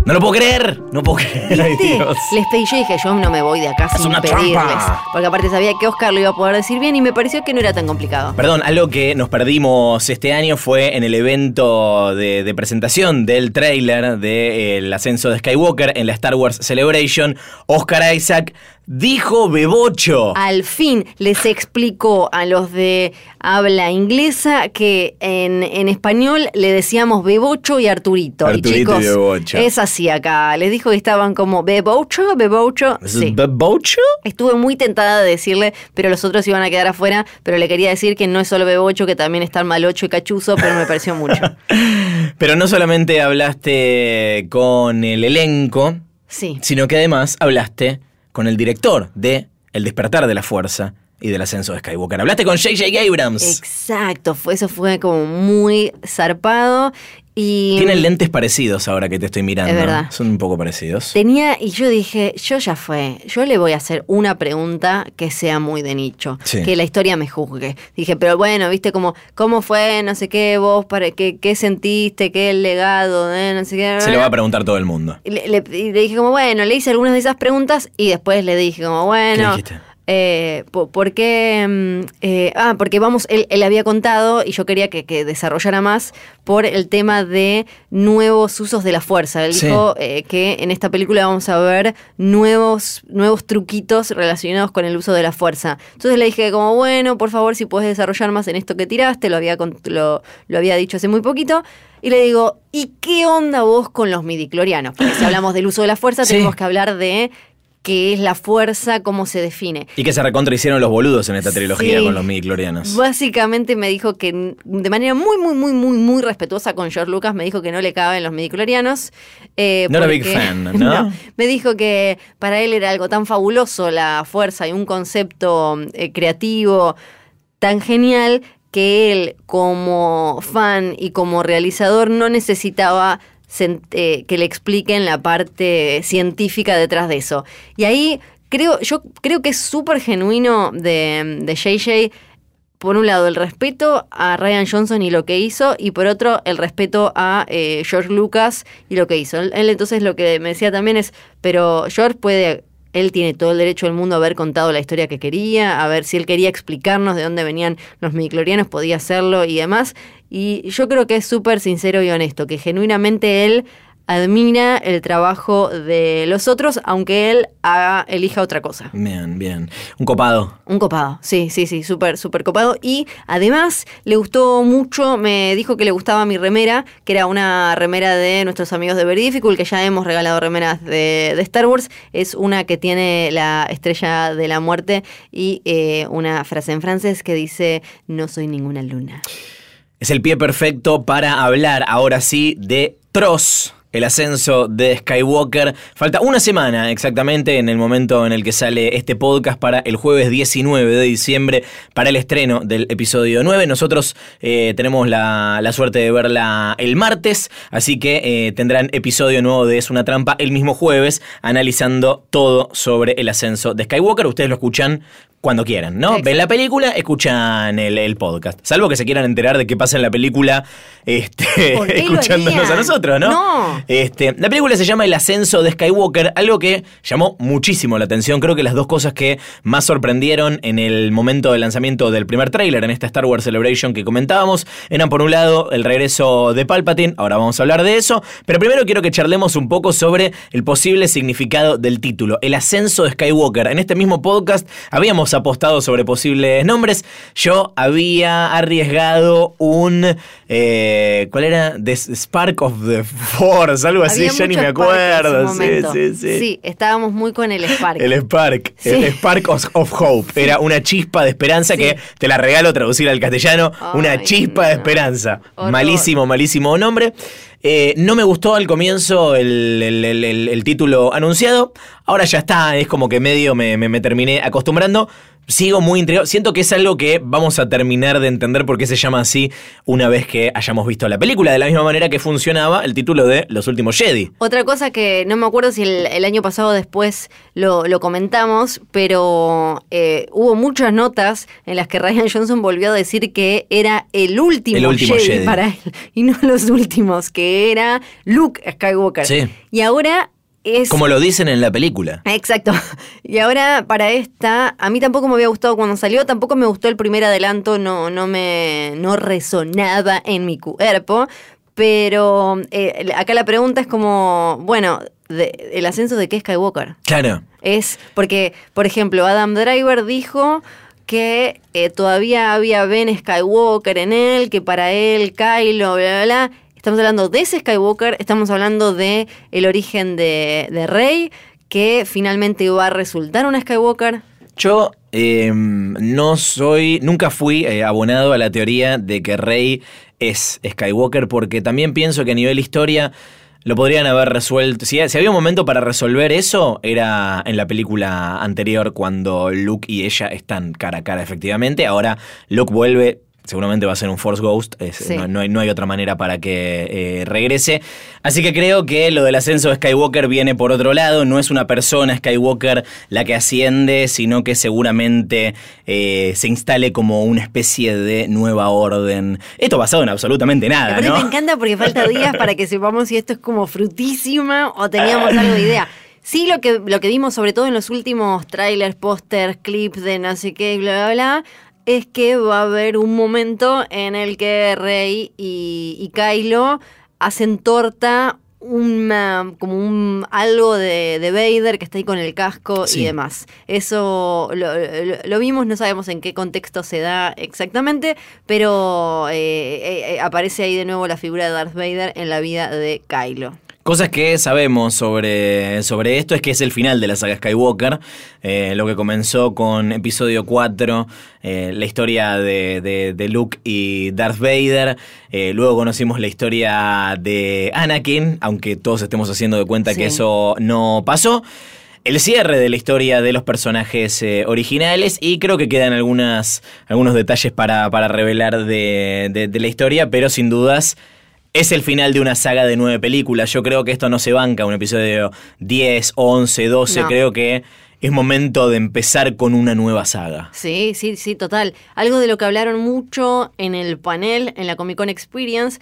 No lo puedo creer, no puedo creer. Ay, Dios. Les pedí, yo dije, yo no me voy de acá Es sin una pedirles. trampa. Porque aparte sabía que Oscar lo iba a poder decir bien y me pareció que no era tan complicado. Perdón, algo que nos perdimos este año fue en el evento de, de presentación del tráiler del ascenso de Skywalker en la Star Wars Celebration. Oscar Isaac dijo Bebocho. Al fin les explicó a los de habla inglesa que en, en español le decíamos Bebocho y Arturito. Arturito y chicos, y Bebocho. es así acá. Les dijo que estaban como Bebocho, Bebocho. Sí. ¿Bebocho? Estuve muy tentada de decirle, pero los otros iban a quedar afuera. Pero le quería decir que no es solo Bebocho, que también está Malocho y Cachuzo, pero me pareció mucho. pero no solamente hablaste con el elenco, sí. sino que además hablaste con el director de El despertar de la fuerza y del ascenso de Skywalker. Hablaste con J.J. Abrams. Exacto, fue, eso fue como muy zarpado y, Tienen lentes parecidos ahora que te estoy mirando. Es verdad. Son un poco parecidos. Tenía, y yo dije, yo ya fue, yo le voy a hacer una pregunta que sea muy de nicho, que la historia me juzgue. Dije, pero bueno, viste como, ¿cómo fue? No sé qué, vos, para, qué, qué sentiste, qué el legado, eh, no sé qué. Se le va a preguntar todo el mundo. Y le, dije como, bueno, le hice algunas de esas preguntas y después le dije como, bueno. ¿Qué dijiste? Eh, ¿Por qué? Mm, eh, ah, porque vamos, él, él, había contado y yo quería que, desarrollara más por el tema de nuevos usos de la fuerza. Él dijo eh, que en esta película vamos a ver nuevos, nuevos truquitos relacionados con el uso de la fuerza. Entonces le dije como, bueno, por favor, si puedes desarrollar más en esto que tiraste, lo había, lo, lo había dicho hace muy poquito. Y le digo, ¿y qué onda vos con los midiclorianos? Porque si hablamos del uso de la fuerza, tenemos que hablar de qué es la fuerza, cómo se define. Y que se recontra hicieron los boludos en esta trilogía con los midichlorianos. Básicamente me dijo que de manera muy, muy, muy, muy, muy respetuosa con George Lucas, me dijo que no le caben los midichlorianos. Eh, no era big fan, ¿no? Me dijo que para él era algo tan fabuloso la fuerza y un concepto eh, creativo tan genial que él como fan y como realizador no necesitaba que le expliquen la parte científica detrás de eso. Y ahí creo, yo creo que es súper genuino de, de JJ. Por un lado, el respeto a Ryan Johnson y lo que hizo, y por otro, el respeto a eh, George Lucas y lo que hizo. Él entonces lo que me decía también es, pero George puede él tiene todo el derecho del mundo a haber contado la historia que quería, a ver si él quería explicarnos de dónde venían los midichlorianos, podía hacerlo y demás. Y yo creo que es súper sincero y honesto, que genuinamente él admira el trabajo de los otros, aunque él haga, elija otra cosa. Bien, bien. Un copado. Un copado, sí, sí, sí, súper, súper copado. Y además le gustó mucho, me dijo que le gustaba mi remera, que era una remera de nuestros amigos de Very Difficult, que ya hemos regalado remeras de, de Star Wars. Es una que tiene la estrella de la muerte y eh, una frase en francés que dice, no soy ninguna luna. Es el pie perfecto para hablar ahora sí de Tross. El ascenso de Skywalker. Falta una semana exactamente en el momento en el que sale este podcast para el jueves 19 de diciembre para el estreno del episodio 9. Nosotros eh, tenemos la, suerte de verla el martes, así que eh, tendrán episodio nuevo de Es una trampa el mismo jueves analizando todo sobre el ascenso de Skywalker. Ustedes lo escuchan cuando quieran, ¿no? Exacto. Ven la película, escuchan el, el, podcast. Salvo que se quieran enterar de qué pasa en la película este, ¿Por qué lo escuchándonos a nosotros, ¿no? No. Este, la película se llama El ascenso de Skywalker, algo que llamó muchísimo la atención. Creo que las dos cosas que más sorprendieron en el momento del lanzamiento del primer tráiler en esta Star Wars Celebration que comentábamos eran por un lado el regreso de Palpatine, ahora vamos a hablar de eso, pero primero quiero que charlemos un poco sobre el posible significado del título, El ascenso de Skywalker. En este mismo podcast habíamos apostado sobre posibles nombres. Yo había arriesgado un eh, ¿cuál era? The Spark of the Force, algo así, ya ni me acuerdo. Sí, sí, sí. Sí, estábamos muy con el Spark. El Spark, Sí. el Spark of, of Hope. Era una chispa de esperanza que te la regalo traducir al castellano. una chispa de esperanza. Malísimo, malísimo nombre. Eh, no me gustó al comienzo el, título anunciado. Ahora ya está, es como que medio me, me- me terminé acostumbrando. Sigo muy intrigado. Siento que es algo que vamos a terminar de entender por qué se llama así una vez que hayamos visto la película. De la misma manera que funcionaba el título de Los últimos Jedi. Otra cosa que no me acuerdo si el, el año pasado después lo, lo comentamos, pero eh, hubo muchas notas en las que Ryan Johnson volvió a decir que era el último, El último Jedi, Jedi. para él y no los últimos, que era Luke Skywalker. Sí. Y ahora es... Como lo dicen en la película. Exacto. Y ahora para esta, a mí tampoco me había gustado cuando salió, tampoco me gustó el primer adelanto, no, no me no resonaba en mi cuerpo. Pero eh, acá la pregunta es como, bueno, de- ¿el ascenso de qué Skywalker? Claro. Es porque, por ejemplo, Adam Driver dijo que eh, todavía había Ben Skywalker en él, que para él Kylo, bla, bla, bla. Estamos hablando de ese Skywalker, estamos hablando de el origen de, de Rey, que finalmente va a resultar una Skywalker. Yo eh, no soy, nunca fui eh, abonado a la teoría de que Rey es Skywalker porque también pienso que a nivel historia lo podrían haber resuelto. Si había un momento para resolver eso, era en la película anterior cuando Luke y ella están cara a cara efectivamente. Ahora Luke vuelve. Seguramente va a ser un Force Ghost, es- Sí. no, no hay, no hay otra manera para que eh, regrese. Así que creo que lo del ascenso de Skywalker viene por otro lado, no es una persona Skywalker la que asciende, sino que seguramente eh, se instale como una especie de nueva orden. Esto basado en absolutamente nada, Aparte ¿no? me encanta porque falta días para que sepamos si esto es como frutísima o teníamos algo de idea. Sí, lo que, lo que vimos sobre todo en los últimos trailers, pósters, clips de no sé qué, bla, bla, bla, es que va a haber un momento en el que Rey y, y Kylo hacen torta una, como un algo de, de Vader que está ahí con el casco Sí. y demás. Eso lo, lo- lo vimos, no sabemos en qué contexto se da exactamente, pero eh, eh, eh, aparece ahí de nuevo la figura de Darth Vader en la vida de Kylo. Cosas que sabemos sobre, sobre esto es que es el final de la saga Skywalker, eh, lo que comenzó con episodio 4, eh, la historia de, de- de Luke y Darth Vader, eh, luego conocimos la historia de Anakin, aunque todos estemos haciendo de cuenta Sí. que eso no pasó. El cierre de la historia de los personajes eh, originales y creo que quedan algunas, algunos detalles para, para revelar de, de- de la historia, pero sin dudas es el final de una saga de nueve películas. Yo creo que esto no se banca, un episodio 10, 11, 12. No. Creo que es momento de empezar con una nueva saga. Sí, sí, sí, total. Algo de lo que hablaron mucho en el panel, en la Comic Con Experience,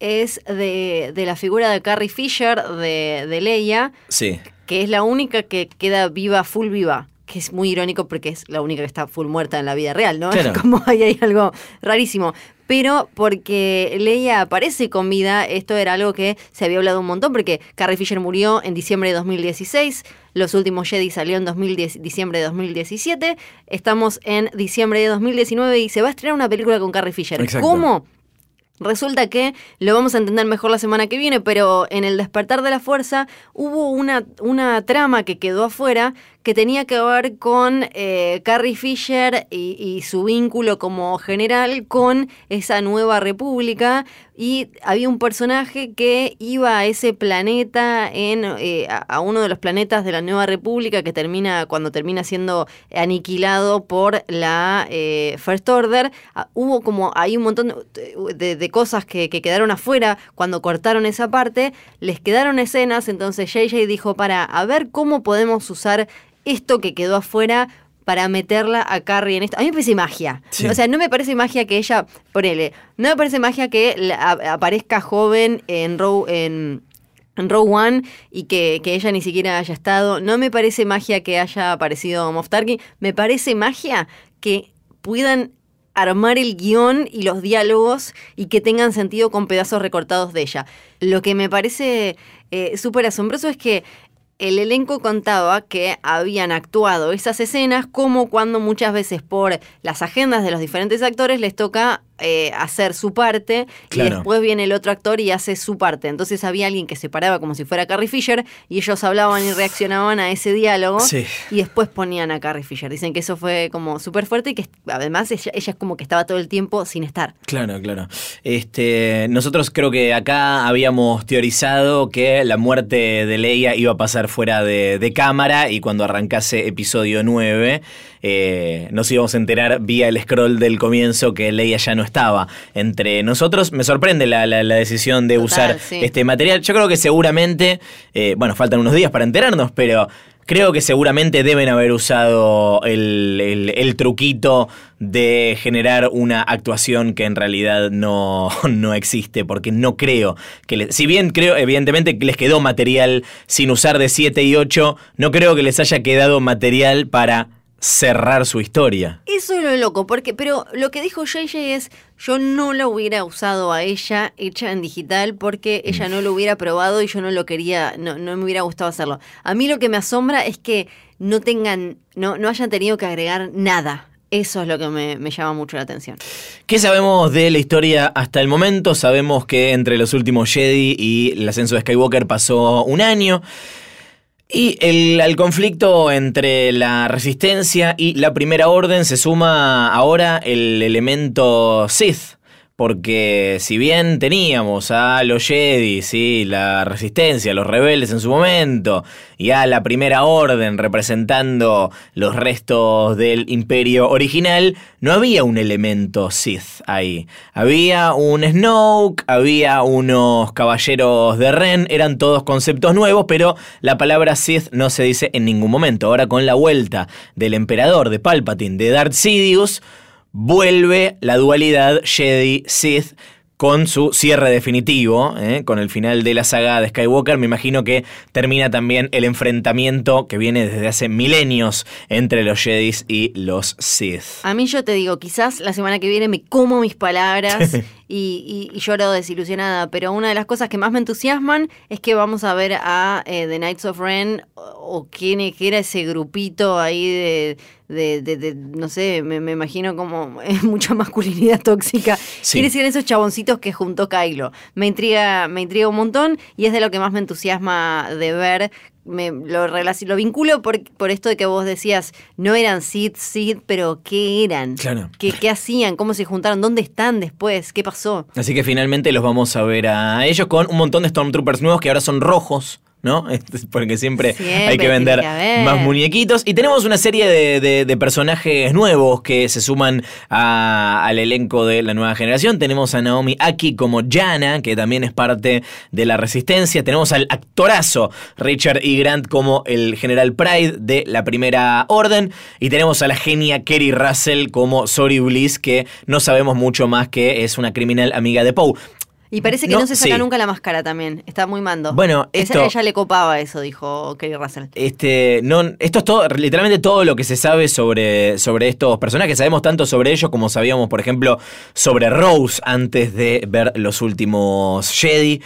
es de, de la figura de Carrie Fisher, de, de Leia, Sí. que es la única que queda viva, full viva. Que es muy irónico porque es la única que está full muerta en la vida real, ¿no? Claro. Como ahí hay algo rarísimo. Pero porque Leia aparece con vida, esto era algo que se había hablado un montón, porque Carrie Fisher murió en diciembre de 2016, Los últimos Jedi salió en 2010 diciembre de 2017, estamos en diciembre de 2019 y se va a estrenar una película con Carrie Fisher. Exacto. ¿Cómo? Resulta que lo vamos a entender mejor la semana que viene, pero en el despertar de la fuerza hubo una, una trama que quedó afuera que tenía que ver con eh, Carrie Fisher y, su vínculo como general con esa nueva república. Y había un personaje que iba a ese planeta, en, eh, a, uno de los planetas de la nueva república, que termina, cuando termina siendo aniquilado por la eh, First Order. Ah, hubo como hay un montón de cosas que, que quedaron afuera cuando cortaron esa parte. Les quedaron escenas, entonces JJ dijo, para a ver cómo podemos usar esto que quedó afuera para meterla a Carrie en esto. A mí me parece magia. Sí. O sea, no me parece magia que ella, ponele, no me parece magia que la- aparezca joven en Row, en, en Row One y que, que ella ni siquiera haya estado. No me parece magia que haya aparecido Moff Tarkin. Me parece magia que puedan armar el guion y los diálogos y que tengan sentido con pedazos recortados de ella. Lo que me parece eh, súper asombroso es que el elenco contaba que habían actuado esas escenas como cuando muchas veces por las agendas de los diferentes actores les toca eh, hacer su parte y después viene el otro actor y hace su parte. Entonces había alguien que se paraba como si fuera Carrie Fisher y ellos hablaban y reaccionaban a ese diálogo Sí. y después ponían a Carrie Fisher. Dicen que eso fue como súper fuerte y que además ella, ella es como que estaba todo el tiempo sin estar. Claro, claro. Este, nosotros creo que acá habíamos teorizado que la muerte de Leia iba a pasar fuera de, de cámara y cuando arrancase episodio 9 eh, nos íbamos a enterar vía el scroll del comienzo que Leia ya no estaba entre nosotros. Me sorprende la, la- la decisión de Total, usar sí. este material. Yo creo que seguramente, eh, bueno, faltan unos días para enterarnos, pero creo que seguramente deben haber usado el, el- truquito de generar una actuación que en realidad no, no existe, porque no creo que... le- si bien creo, evidentemente, les quedó material sin usar de 7 y 8, no creo que les haya quedado material para cerrar su historia. Eso es lo loco, porque, pero lo que dijo JJ es, yo no la hubiera usado a ella hecha en digital porque ella no lo hubiera probado y yo no lo quería, no, no me hubiera gustado hacerlo. A mí lo que me asombra es que no tengan, no, no hayan tenido que agregar nada. Eso es lo que me, me llama mucho la atención. ¿Qué sabemos de la historia hasta el momento? Sabemos que entre los últimos Jedi y el ascenso de Skywalker pasó un año. Y el, conflicto entre la resistencia y la primera orden se suma ahora el elemento Sith. Porque si bien teníamos a los Jedi, ¿sí? la resistencia, los rebeldes en su momento, y a la primera orden representando los restos del imperio original, no había un elemento Sith ahí. Había un Snoke, había unos caballeros de Ren, eran todos conceptos nuevos, pero la palabra Sith no se dice en ningún momento. Ahora con la vuelta del emperador, de Palpatine, de Darth Sidious, vuelve la dualidad Jedi-Sith con su cierre definitivo, ¿eh? con el final de la saga de Skywalker. Me imagino que termina también el enfrentamiento que viene desde hace milenios entre los Jedis y los Sith. A mí yo te digo, quizás la semana que viene me como mis palabras y, y- y lloro desilusionada, pero una de las cosas que más me entusiasman es que vamos a ver a eh, The Knights of Ren o, o quién e- qué era ese grupito ahí de, de- de- de- no sé, me, me imagino como mucha masculinidad tóxica. Sí. ¿Quiénes eran esos chaboncitos que juntó Kylo? Me intriga, me intriga un montón y es de lo que más me entusiasma de ver me lo, lo vinculo por, por esto de que vos decías, no eran Sith, Sith, pero ¿qué eran? Claro. ¿Qué, ¿Qué hacían? ¿Cómo se juntaron? ¿Dónde están después? ¿Qué pasó? Así que finalmente los vamos a ver a ellos con un montón de Stormtroopers nuevos que ahora son rojos. ¿No? Porque siempre, Siempre hay que vender que más muñequitos. Y tenemos una serie de, de- de personajes nuevos que se suman a- al elenco de la nueva generación. Tenemos a Naomi Aki como Jana, que también es parte de la resistencia. Tenemos al actorazo Richard E. Grant como el general Pride de la primera orden. Y tenemos a la genia Kerry Russell como Sorry Bliss, que no sabemos mucho más que es una criminal amiga de Poe. Y parece que No, no, se saca sí. nunca la máscara también. Está muy mando. Bueno, Esa- esto- ella le copaba eso, dijo Kerry Russell. Este, no, esto es todo, literalmente todo lo que se sabe sobre, sobre estos personajes. Sabemos tanto sobre ellos como sabíamos, por ejemplo, sobre Rose antes de ver los últimos Jedi.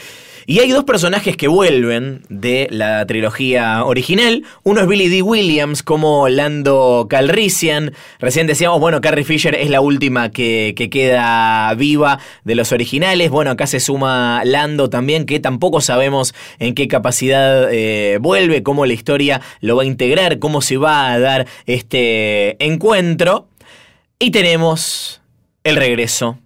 Y hay dos personajes que vuelven de la trilogía original. Uno es Billy D. Williams como Lando Calrissian. Recién decíamos, bueno, Carrie Fisher es la última que, que queda viva de los originales. Bueno, acá se suma Lando también, que tampoco sabemos en qué capacidad eh, vuelve, cómo la historia lo va a integrar, cómo se va a dar este encuentro. Y tenemos el regreso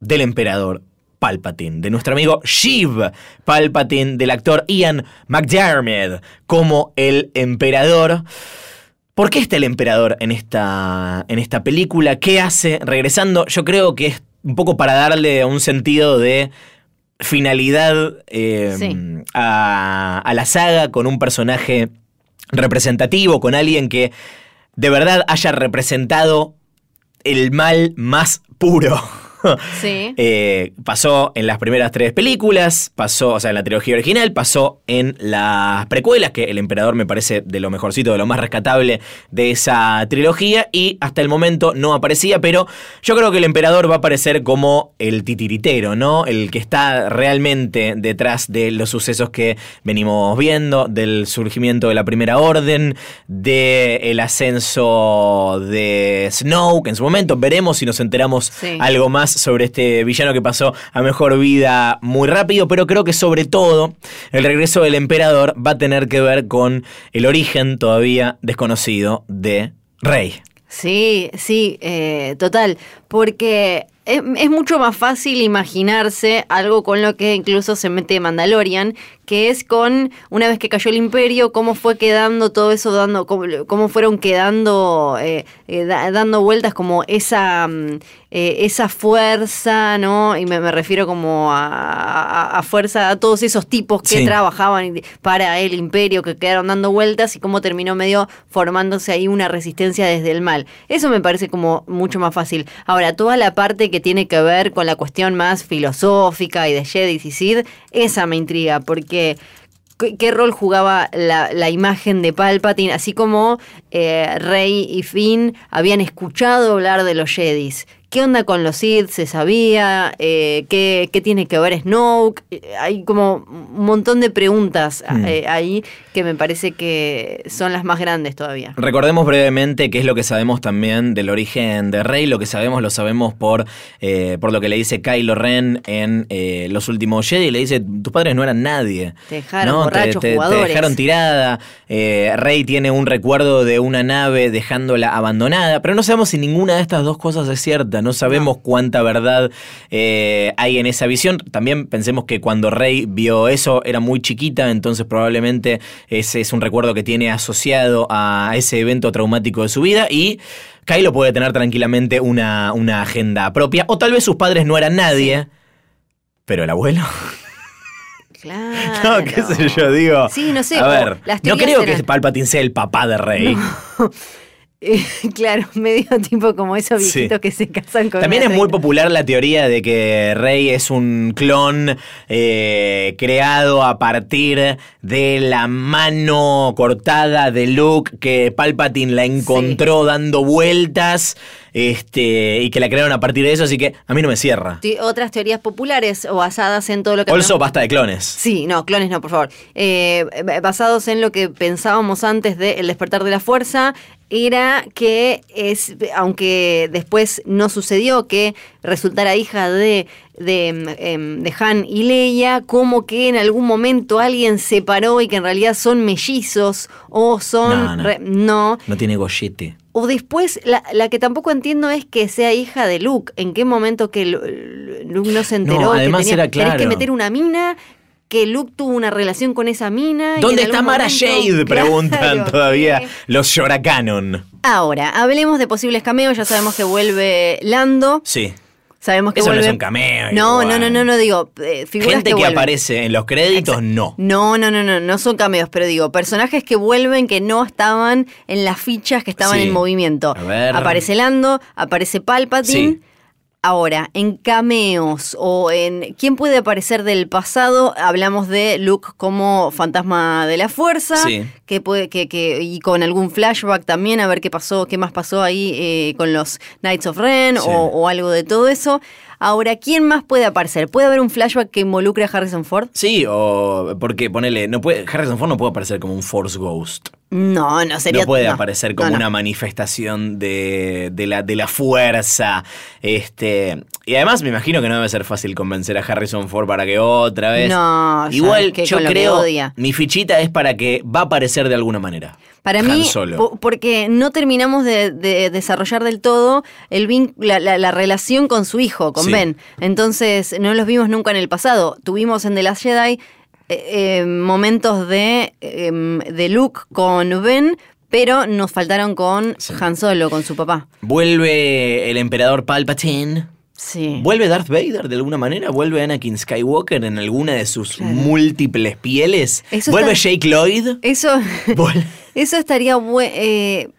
del emperador Palpatine, de nuestro amigo Sheev Palpatine, del actor Ian McDiarmid, como el emperador. ¿Por qué está el emperador en esta, en esta película? ¿Qué hace regresando? Yo creo que es un poco para darle un sentido de finalidad eh, Sí. a, a la saga con un personaje representativo, con alguien que de verdad haya representado el mal más puro. Sí. Eh, pasó en las primeras tres películas, pasó, o sea, en la trilogía original, pasó en las precuelas, que El Emperador me parece de lo mejorcito, de lo más rescatable de esa trilogía, y hasta el momento no aparecía, pero yo creo que el Emperador va a aparecer como el titiritero, ¿no? El que está realmente detrás de los sucesos que venimos viendo, del surgimiento de la Primera Orden, del ascenso de Snoke en su momento. Veremos si nos enteramos Sí. algo más sobre este villano que pasó a mejor vida muy rápido, pero creo que sobre todo el regreso del emperador va a tener que ver con el origen todavía desconocido de Rey. Sí, sí, eh, total. Porque es, es mucho más fácil imaginarse algo con lo que incluso se mete Mandalorian, que es con, una vez que cayó el imperio, cómo fue quedando todo eso, dando, cómo, cómo fueron quedando, eh, eh, da- dando vueltas como esa, mm, eh, esa fuerza, ¿no? Y me, me refiero como a, a- a fuerza, a todos esos tipos que Sí. trabajaban para el imperio, que quedaron dando vueltas y cómo terminó medio formándose ahí una resistencia desde el mal. Eso me parece como mucho más fácil. Ahora, toda la parte que tiene que ver con la cuestión más filosófica y de Jedi y Sid, esa me intriga, porque ¿qué, qué rol jugaba la, la imagen de Palpatine? Así como eh, Rey y Finn habían escuchado hablar de los Jedis. ¿Qué onda con los Sith? ¿Se sabía? Eh, ¿qué, qué tiene que ver Snoke? Eh, Hay como un montón de preguntas Hmm. eh, ahí que me parece que son las más grandes todavía. Recordemos brevemente qué es lo que sabemos también del origen de Rey. Lo que sabemos lo sabemos por, eh, por lo que le dice Kylo Ren en Los Últimos Jedi. Le dice, tus padres no eran nadie. Te dejaron ¿no? borrachos te, te jugadores. dejaron tirada. Rey tiene un recuerdo de una nave dejándola abandonada. Pero no sabemos si ninguna de estas dos cosas es cierta. No sabemos cuánta verdad eh, hay en esa visión. También pensemos que cuando Rey vio eso era muy chiquita. Entonces probablemente ese es un recuerdo que tiene asociado a ese evento traumático de su vida. Y Kylo puede tener tranquilamente una, una agenda propia. O tal vez sus padres no eran nadie. Pero el abuelo. Claro. No, qué sé yo, digo. Sí, no sé. A ver, las no creo que Palpatine sea el papá de Rey. Eh, claro, medio tipo como esos Sí. viejitos que se casan con También es muy popular la teoría de que Rey es un clon eh, creado a partir de la mano cortada de Luke que Palpatine la encontró dando vueltas este, y que la crearon a partir de eso, así que a mí no me cierra. Te- Otras teorías populares o basadas en todo lo que... Also, basta de clones. Sí, no, clones no, por favor. Eh, b- basados en lo que pensábamos antes de El despertar de la fuerza, era que es, aunque después no sucedió que resultara hija de, de, em, em, de Han y Leia, como que en algún momento alguien se paró y que en realidad son mellizos o son... No, no. re- no. No tiene gollete. O después, la, la que tampoco entiendo es que sea hija de Luke. ¿En qué momento que Lu- Luke no se enteró No, que además tenía, era tenés que claro. meter una mina que Luke tuvo una relación con esa mina. ¿Dónde está Mara momento- Jade? Preguntan Claro, todavía los Shoracanon. Ahora, hablemos de posibles cameos. Ya sabemos que vuelve Lando. Sí. Sabemos que Eso no es un cameo, No, igual. no, no, no, no digo. eh, figuras Gente que, aparece en los créditos, no. No, no, no, no, no son cameos, pero digo, personajes que vuelven que no estaban en las fichas que estaban Sí. en movimiento. A ver. Aparece Lando, aparece Palpatine. Sí. Ahora, en cameos o en quién puede aparecer del pasado, hablamos de Luke como fantasma de la fuerza, Sí. que puede, que, que, y con algún flashback también, a ver qué pasó, qué más pasó ahí eh, con los Knights of Ren Sí. o, o algo de todo eso. Ahora, ¿quién más puede aparecer? ¿Puede haber un flashback que involucre a Harrison Ford? Sí, o porque ponele, no puede, Harrison Ford no puede aparecer como un Force Ghost. No, no sería. no puede no, aparecer como no, no. una manifestación de, de la, de la fuerza. Este, y además me imagino que no debe ser fácil convencer a Harrison Ford para que otra vez. No, Igual que yo que creo, odia. mi fichita es para que va a aparecer de alguna manera. Para Han mí, Solo. po- porque no terminamos de, de desarrollar del todo el vin- la, la- la relación con su hijo, con Sí. Ben. Entonces, no los vimos nunca en el pasado. Tuvimos en The Last Jedi eh, eh, momentos de, em, de Luke con Ben, pero nos faltaron con Sí. Han Solo, con su papá. Vuelve el emperador Palpatine. Sí. ¿Vuelve Darth Vader de alguna manera? ¿Vuelve Anakin Skywalker en alguna de sus Claro. múltiples pieles? Eso ¿Vuelve está- Jake Lloyd? Eso, eso estaría bueno.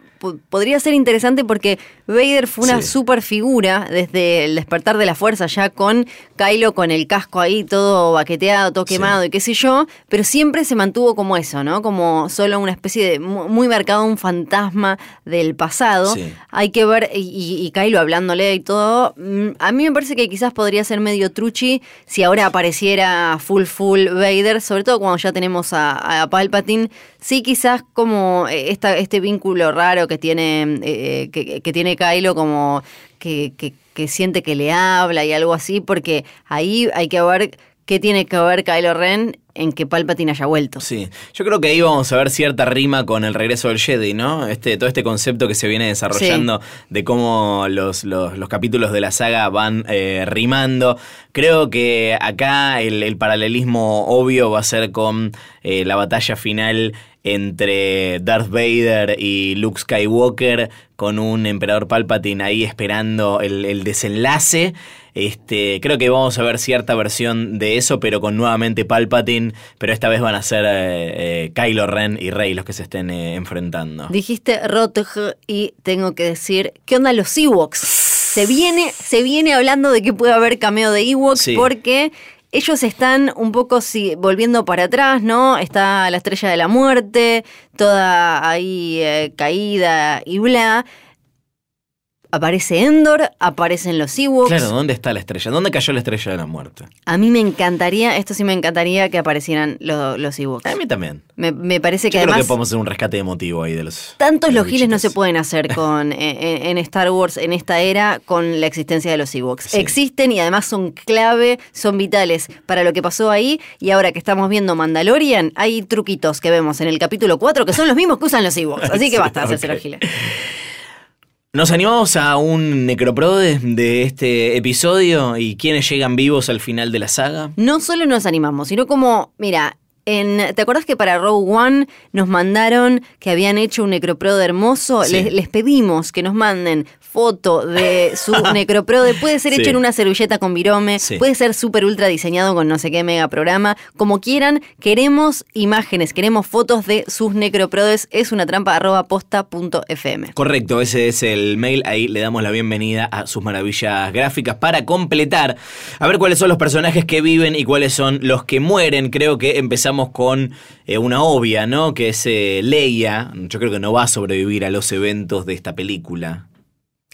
podría ser interesante porque Vader fue una Sí. super figura desde el despertar de la fuerza, ya con Kylo con el casco ahí todo baqueteado, todo Sí. quemado y qué sé yo, pero siempre se mantuvo como eso, ¿no? Como solo una especie de mu- muy marcado un fantasma del pasado. Sí. Hay que ver, y, Kylo hablándole y todo, mm, a mí me parece que quizás podría ser medio truchi si ahora apareciera full full Vader, sobre todo cuando ya tenemos a, a Palpatine. Sí, quizás como eh, esta, este vínculo raro que tiene, eh, que, que tiene Kylo, como que, que- que siente que le habla y algo así, porque ahí hay que ver qué tiene que ver Kylo Ren en que Palpatine haya vuelto. Sí, yo creo que ahí vamos a ver cierta rima con el regreso del Jedi, ¿no? Este, todo este concepto que se viene desarrollando de cómo los, los- los capítulos de la saga van eh, rimando. Creo que acá el, el paralelismo obvio va a ser con eh, la batalla final entre Darth Vader y Luke Skywalker con un emperador Palpatine ahí esperando el, el desenlace. Este, creo que vamos a ver cierta versión de eso, pero con nuevamente Palpatine, pero esta vez van a ser eh, eh, Kylo Ren y Rey los que se estén eh, enfrentando. Dijiste Rotg y tengo que decir, ¿qué onda los Ewoks? Se viene, se viene hablando de que puede haber cameo de Ewoks Sí. porque ellos están un poco sí, volviendo para atrás, ¿no? Está la estrella de la muerte, toda ahí eh, caída y bla. Aparece Endor, aparecen los Ewoks. Claro, ¿dónde está la estrella? ¿Dónde cayó la estrella de la muerte? A mí me encantaría, esto sí me encantaría que aparecieran lo- los Ewoks. A mí también. Me, me parece que Yo creo además... que podemos hacer un rescate emotivo ahí de los. Tantos de los giles no se pueden hacer con en, en- en Star Wars en esta era con la existencia de los Ewoks. Sí. Existen y además son clave, son vitales para lo que pasó ahí. Y ahora que estamos viendo Mandalorian, hay truquitos que vemos en el capítulo 4 que son los mismos que usan los Ewoks. Así que basta de hacerse los giles. Nos animamos a un necroprode de este episodio y quiénes llegan vivos al final de la saga. No solo nos animamos, sino como, mira, en, ¿te acuerdas que para Rogue One nos mandaron que habían hecho un necroprode hermoso? Sí. Les, les pedimos que nos manden foto de su necroprode. Puede ser Sí. hecho en una servilleta con virome, Sí. puede ser súper ultra diseñado con no sé qué mega programa. Como quieran, queremos imágenes, queremos fotos de sus necroprodes. Es una trampa arroba posta punto fm. Correcto, ese es el mail. Ahí le damos la bienvenida a sus maravillas gráficas para completar. A ver cuáles son los personajes que viven y cuáles son los que mueren. Creo que empezamos con eh, una obvia, ¿no? Que es eh, Leia. Yo creo que no va a sobrevivir a los eventos de esta película.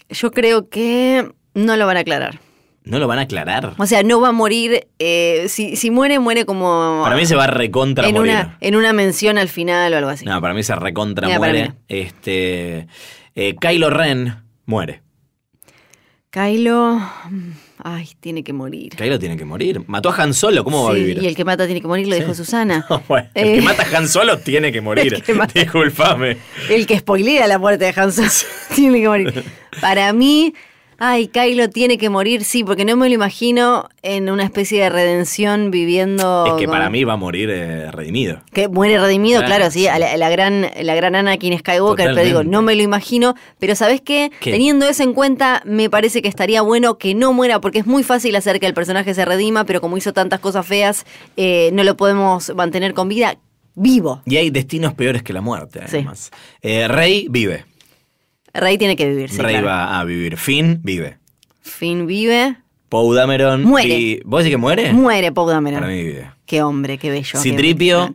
Yo creo que no lo van a aclarar. ¿No lo van a aclarar? O sea, no va a morir. eh, si, si muere, muere como. Para mí se va a recontra en morir. una, en una mención al final o algo así. No, para mí se recontra Mira, muere. Este. eh, Kylo Ren muere. Kylo. Ay, tiene que morir. Kylo tiene que morir. Mató a Han Solo, ¿cómo va a Sí, vivir? Y el que mata tiene que morir, lo dijo Susana. Bueno, el Eh, que mata a Han Solo tiene que morir. El que mata- Disculpame. el que spoilea la muerte de Han Solo tiene que morir. Para mí, Ay, Kylo tiene que morir, sí, porque no me lo imagino en una especie de redención viviendo. Es que con- para mí va a morir eh, redimido. Que muere redimido, Claro, claro, sí, la, la gran, la gran Anakin Skywalker, pero digo, Totalmente. no me lo imagino. Pero ¿sabes qué? ¿Qué? Teniendo eso en cuenta, me parece que estaría bueno que no muera, porque es muy fácil hacer que el personaje se redima, pero como hizo tantas cosas feas, eh, no lo podemos mantener con vida vivo. Y hay destinos peores que la muerte, Sí. además. Eh, Rey vive. Rey tiene que vivir, sí, Rey claro. va a vivir. Finn vive. Finn vive, Poe Dameron. Muere. y- ¿Vos decís que muere? muere Poe Dameron. Para mí vive. Qué hombre, qué bello. Citripio.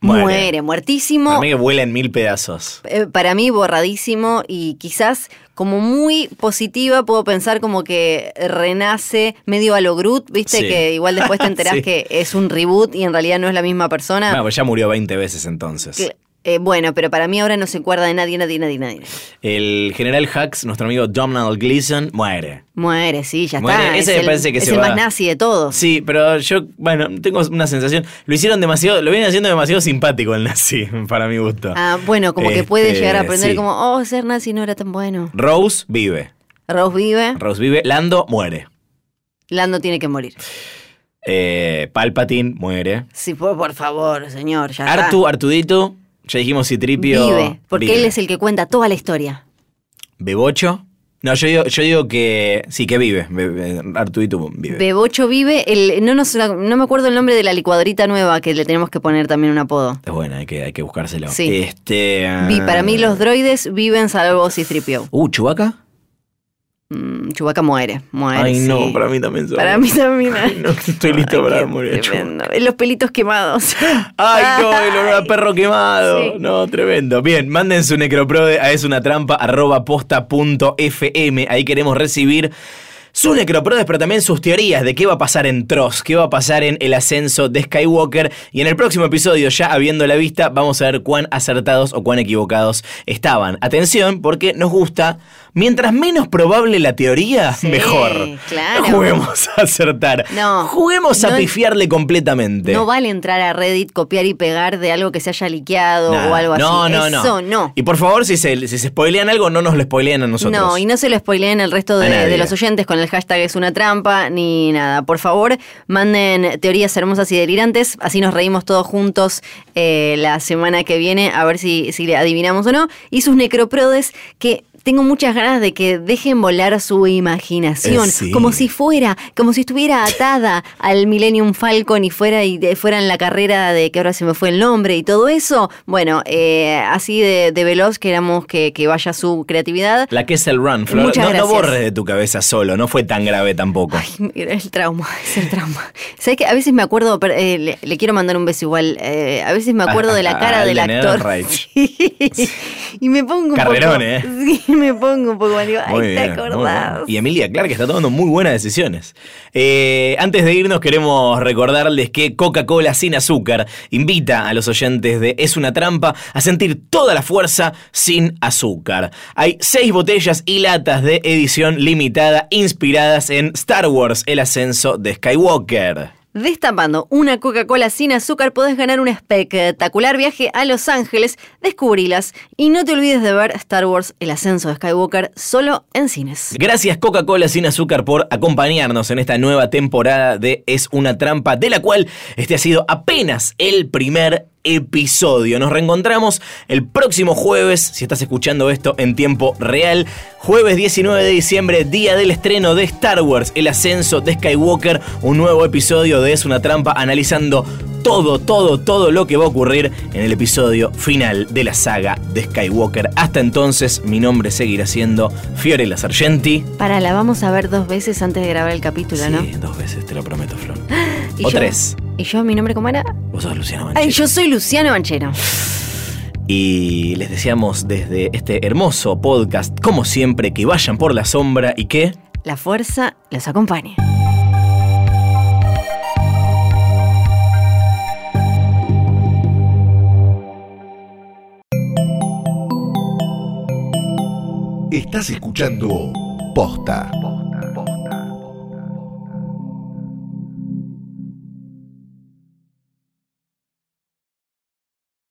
Muere, muertísimo. Para mí que vuela en mil pedazos. Eh, para mí borradísimo y quizás como muy positiva puedo pensar como que renace medio a lo Groot, viste Sí. que igual después te enterás Sí. que es un reboot y en realidad no es la misma persona. Bueno, pues ya murió 20 veces entonces. Que- eh, bueno, pero para mí ahora no se acuerda de nadie, nadie, nadie, nadie. El general Hux, nuestro amigo Donald Gleason, muere. Muere, sí, ya Muere. está. Ese es me el, parece que es se el va. más nazi de todos. Sí, pero yo, bueno, tengo una sensación. Lo hicieron demasiado, lo vienen haciendo demasiado simpático el nazi, para mi gusto. Ah, bueno, como que puede Este, llegar a aprender sí. como, oh, ser nazi no era tan bueno. Rose vive. Rose vive, Rose vive. Lando muere. Lando tiene que morir. Eh, Palpatine muere. Sí, por, por favor, señor, ya está. Artu, Artudito. Ya dijimos Citripio. Vive, porque vive. él es el que cuenta toda la historia. Bebocho. No, yo digo, yo digo que sí, que vive. Artudito vive. Bebocho vive, el, no, nos, no me acuerdo el nombre de la licuadorita nueva que le tenemos que poner también un apodo. es bueno, hay que, hay que buscárselo. Sí. Este, Vi- para mí los ah, droides viven salvo Citripio. Uh, Chubaca. Mm, Chewbacca muere, muere. Ay, no, para mí también. son- Para mí también. Ay, no, estoy listo Ay, para morir. tremendo. Los pelitos quemados. Ay, no, el olor a perro quemado. Sí. No, tremendo. Bien, manden su necroprode a es una trampa arroba posta punto fm. Ahí queremos recibir sus necroprodes, pero también sus teorías de qué va a pasar en Tross, qué va a pasar en el ascenso de Skywalker. Y en el próximo episodio, ya habiendo la vista, vamos a ver cuán acertados o cuán equivocados estaban. Atención, porque nos gusta. Mientras menos probable la teoría, Sí, mejor. claro. No juguemos a acertar. No, Juguemos a no- pifiarle completamente. No vale entrar a Reddit, copiar y pegar de algo que se haya liqueado o algo no, así. No, Eso no, no. Y por favor, si se, si se spoilean algo, no nos lo spoileen a nosotros. No, y no se lo spoileen el resto de, los oyentes con el hashtag es una trampa ni nada. Por favor, manden teorías hermosas y delirantes, así nos reímos todos juntos eh, la semana que viene, a ver si, si le adivinamos o no. Y sus necroprodes que... Tengo muchas ganas de que dejen volar su imaginación, Eh, sí. como si fuera, como si estuviera atada al Millennium Falcon y fuera y de- fuera en la carrera de que ahora se me fue el nombre y todo eso. Bueno, eh, así de, de veloz queramos que, que vaya su creatividad. La que es el run, Flor. Muchas no, no gracias. borres de tu cabeza solo, no fue tan grave tampoco. Ay, mira, el trauma, es el trauma. ¿Sabes que A veces me acuerdo, pero, eh, le, le quiero mandar un beso igual, eh, a veces me acuerdo de la cara del de actor. Sí. Y me pongo un Carrerón, poco... ¿eh? Sí, me pongo un poco, digo, ay, ¿te bien, acordás? bien. Y Emilia Clark está tomando muy buenas decisiones. Eh, antes de irnos, queremos recordarles que Coca-Cola sin azúcar invita a los oyentes de Es una trampa a sentir toda la fuerza sin azúcar. Hay seis botellas y latas de edición limitada inspiradas en Star Wars, el ascenso de Skywalker. Destapando una Coca-Cola sin azúcar podés ganar un espectacular viaje a Los Ángeles, descubrilas y no te olvides de ver Star Wars El Ascenso de Skywalker solo en cines. Gracias Coca-Cola sin azúcar por acompañarnos en esta nueva temporada de Es una trampa, de la cual este ha sido apenas el primer episodio. Nos reencontramos el próximo jueves, si estás escuchando esto en tiempo real, jueves 19 de diciembre, día del estreno de Star Wars, el ascenso de Skywalker, un nuevo episodio de Es una trampa analizando todo, todo, todo lo que va a ocurrir en el episodio final de la saga de Skywalker. Hasta entonces, mi nombre seguirá siendo Fiorella Sargenti. Para, la vamos a ver dos veces antes de grabar el capítulo, ¿no? Sí, dos veces, te lo prometo, Flor. ¿Y o yo? tres. ¿Y yo, mi nombre cómo era? Vos sos Luciano Ay, Banchero. yo soy Luciano Banchero. Y les deseamos desde este hermoso podcast, como siempre, que vayan por la sombra y que... La fuerza los acompañe. Estás escuchando Posta.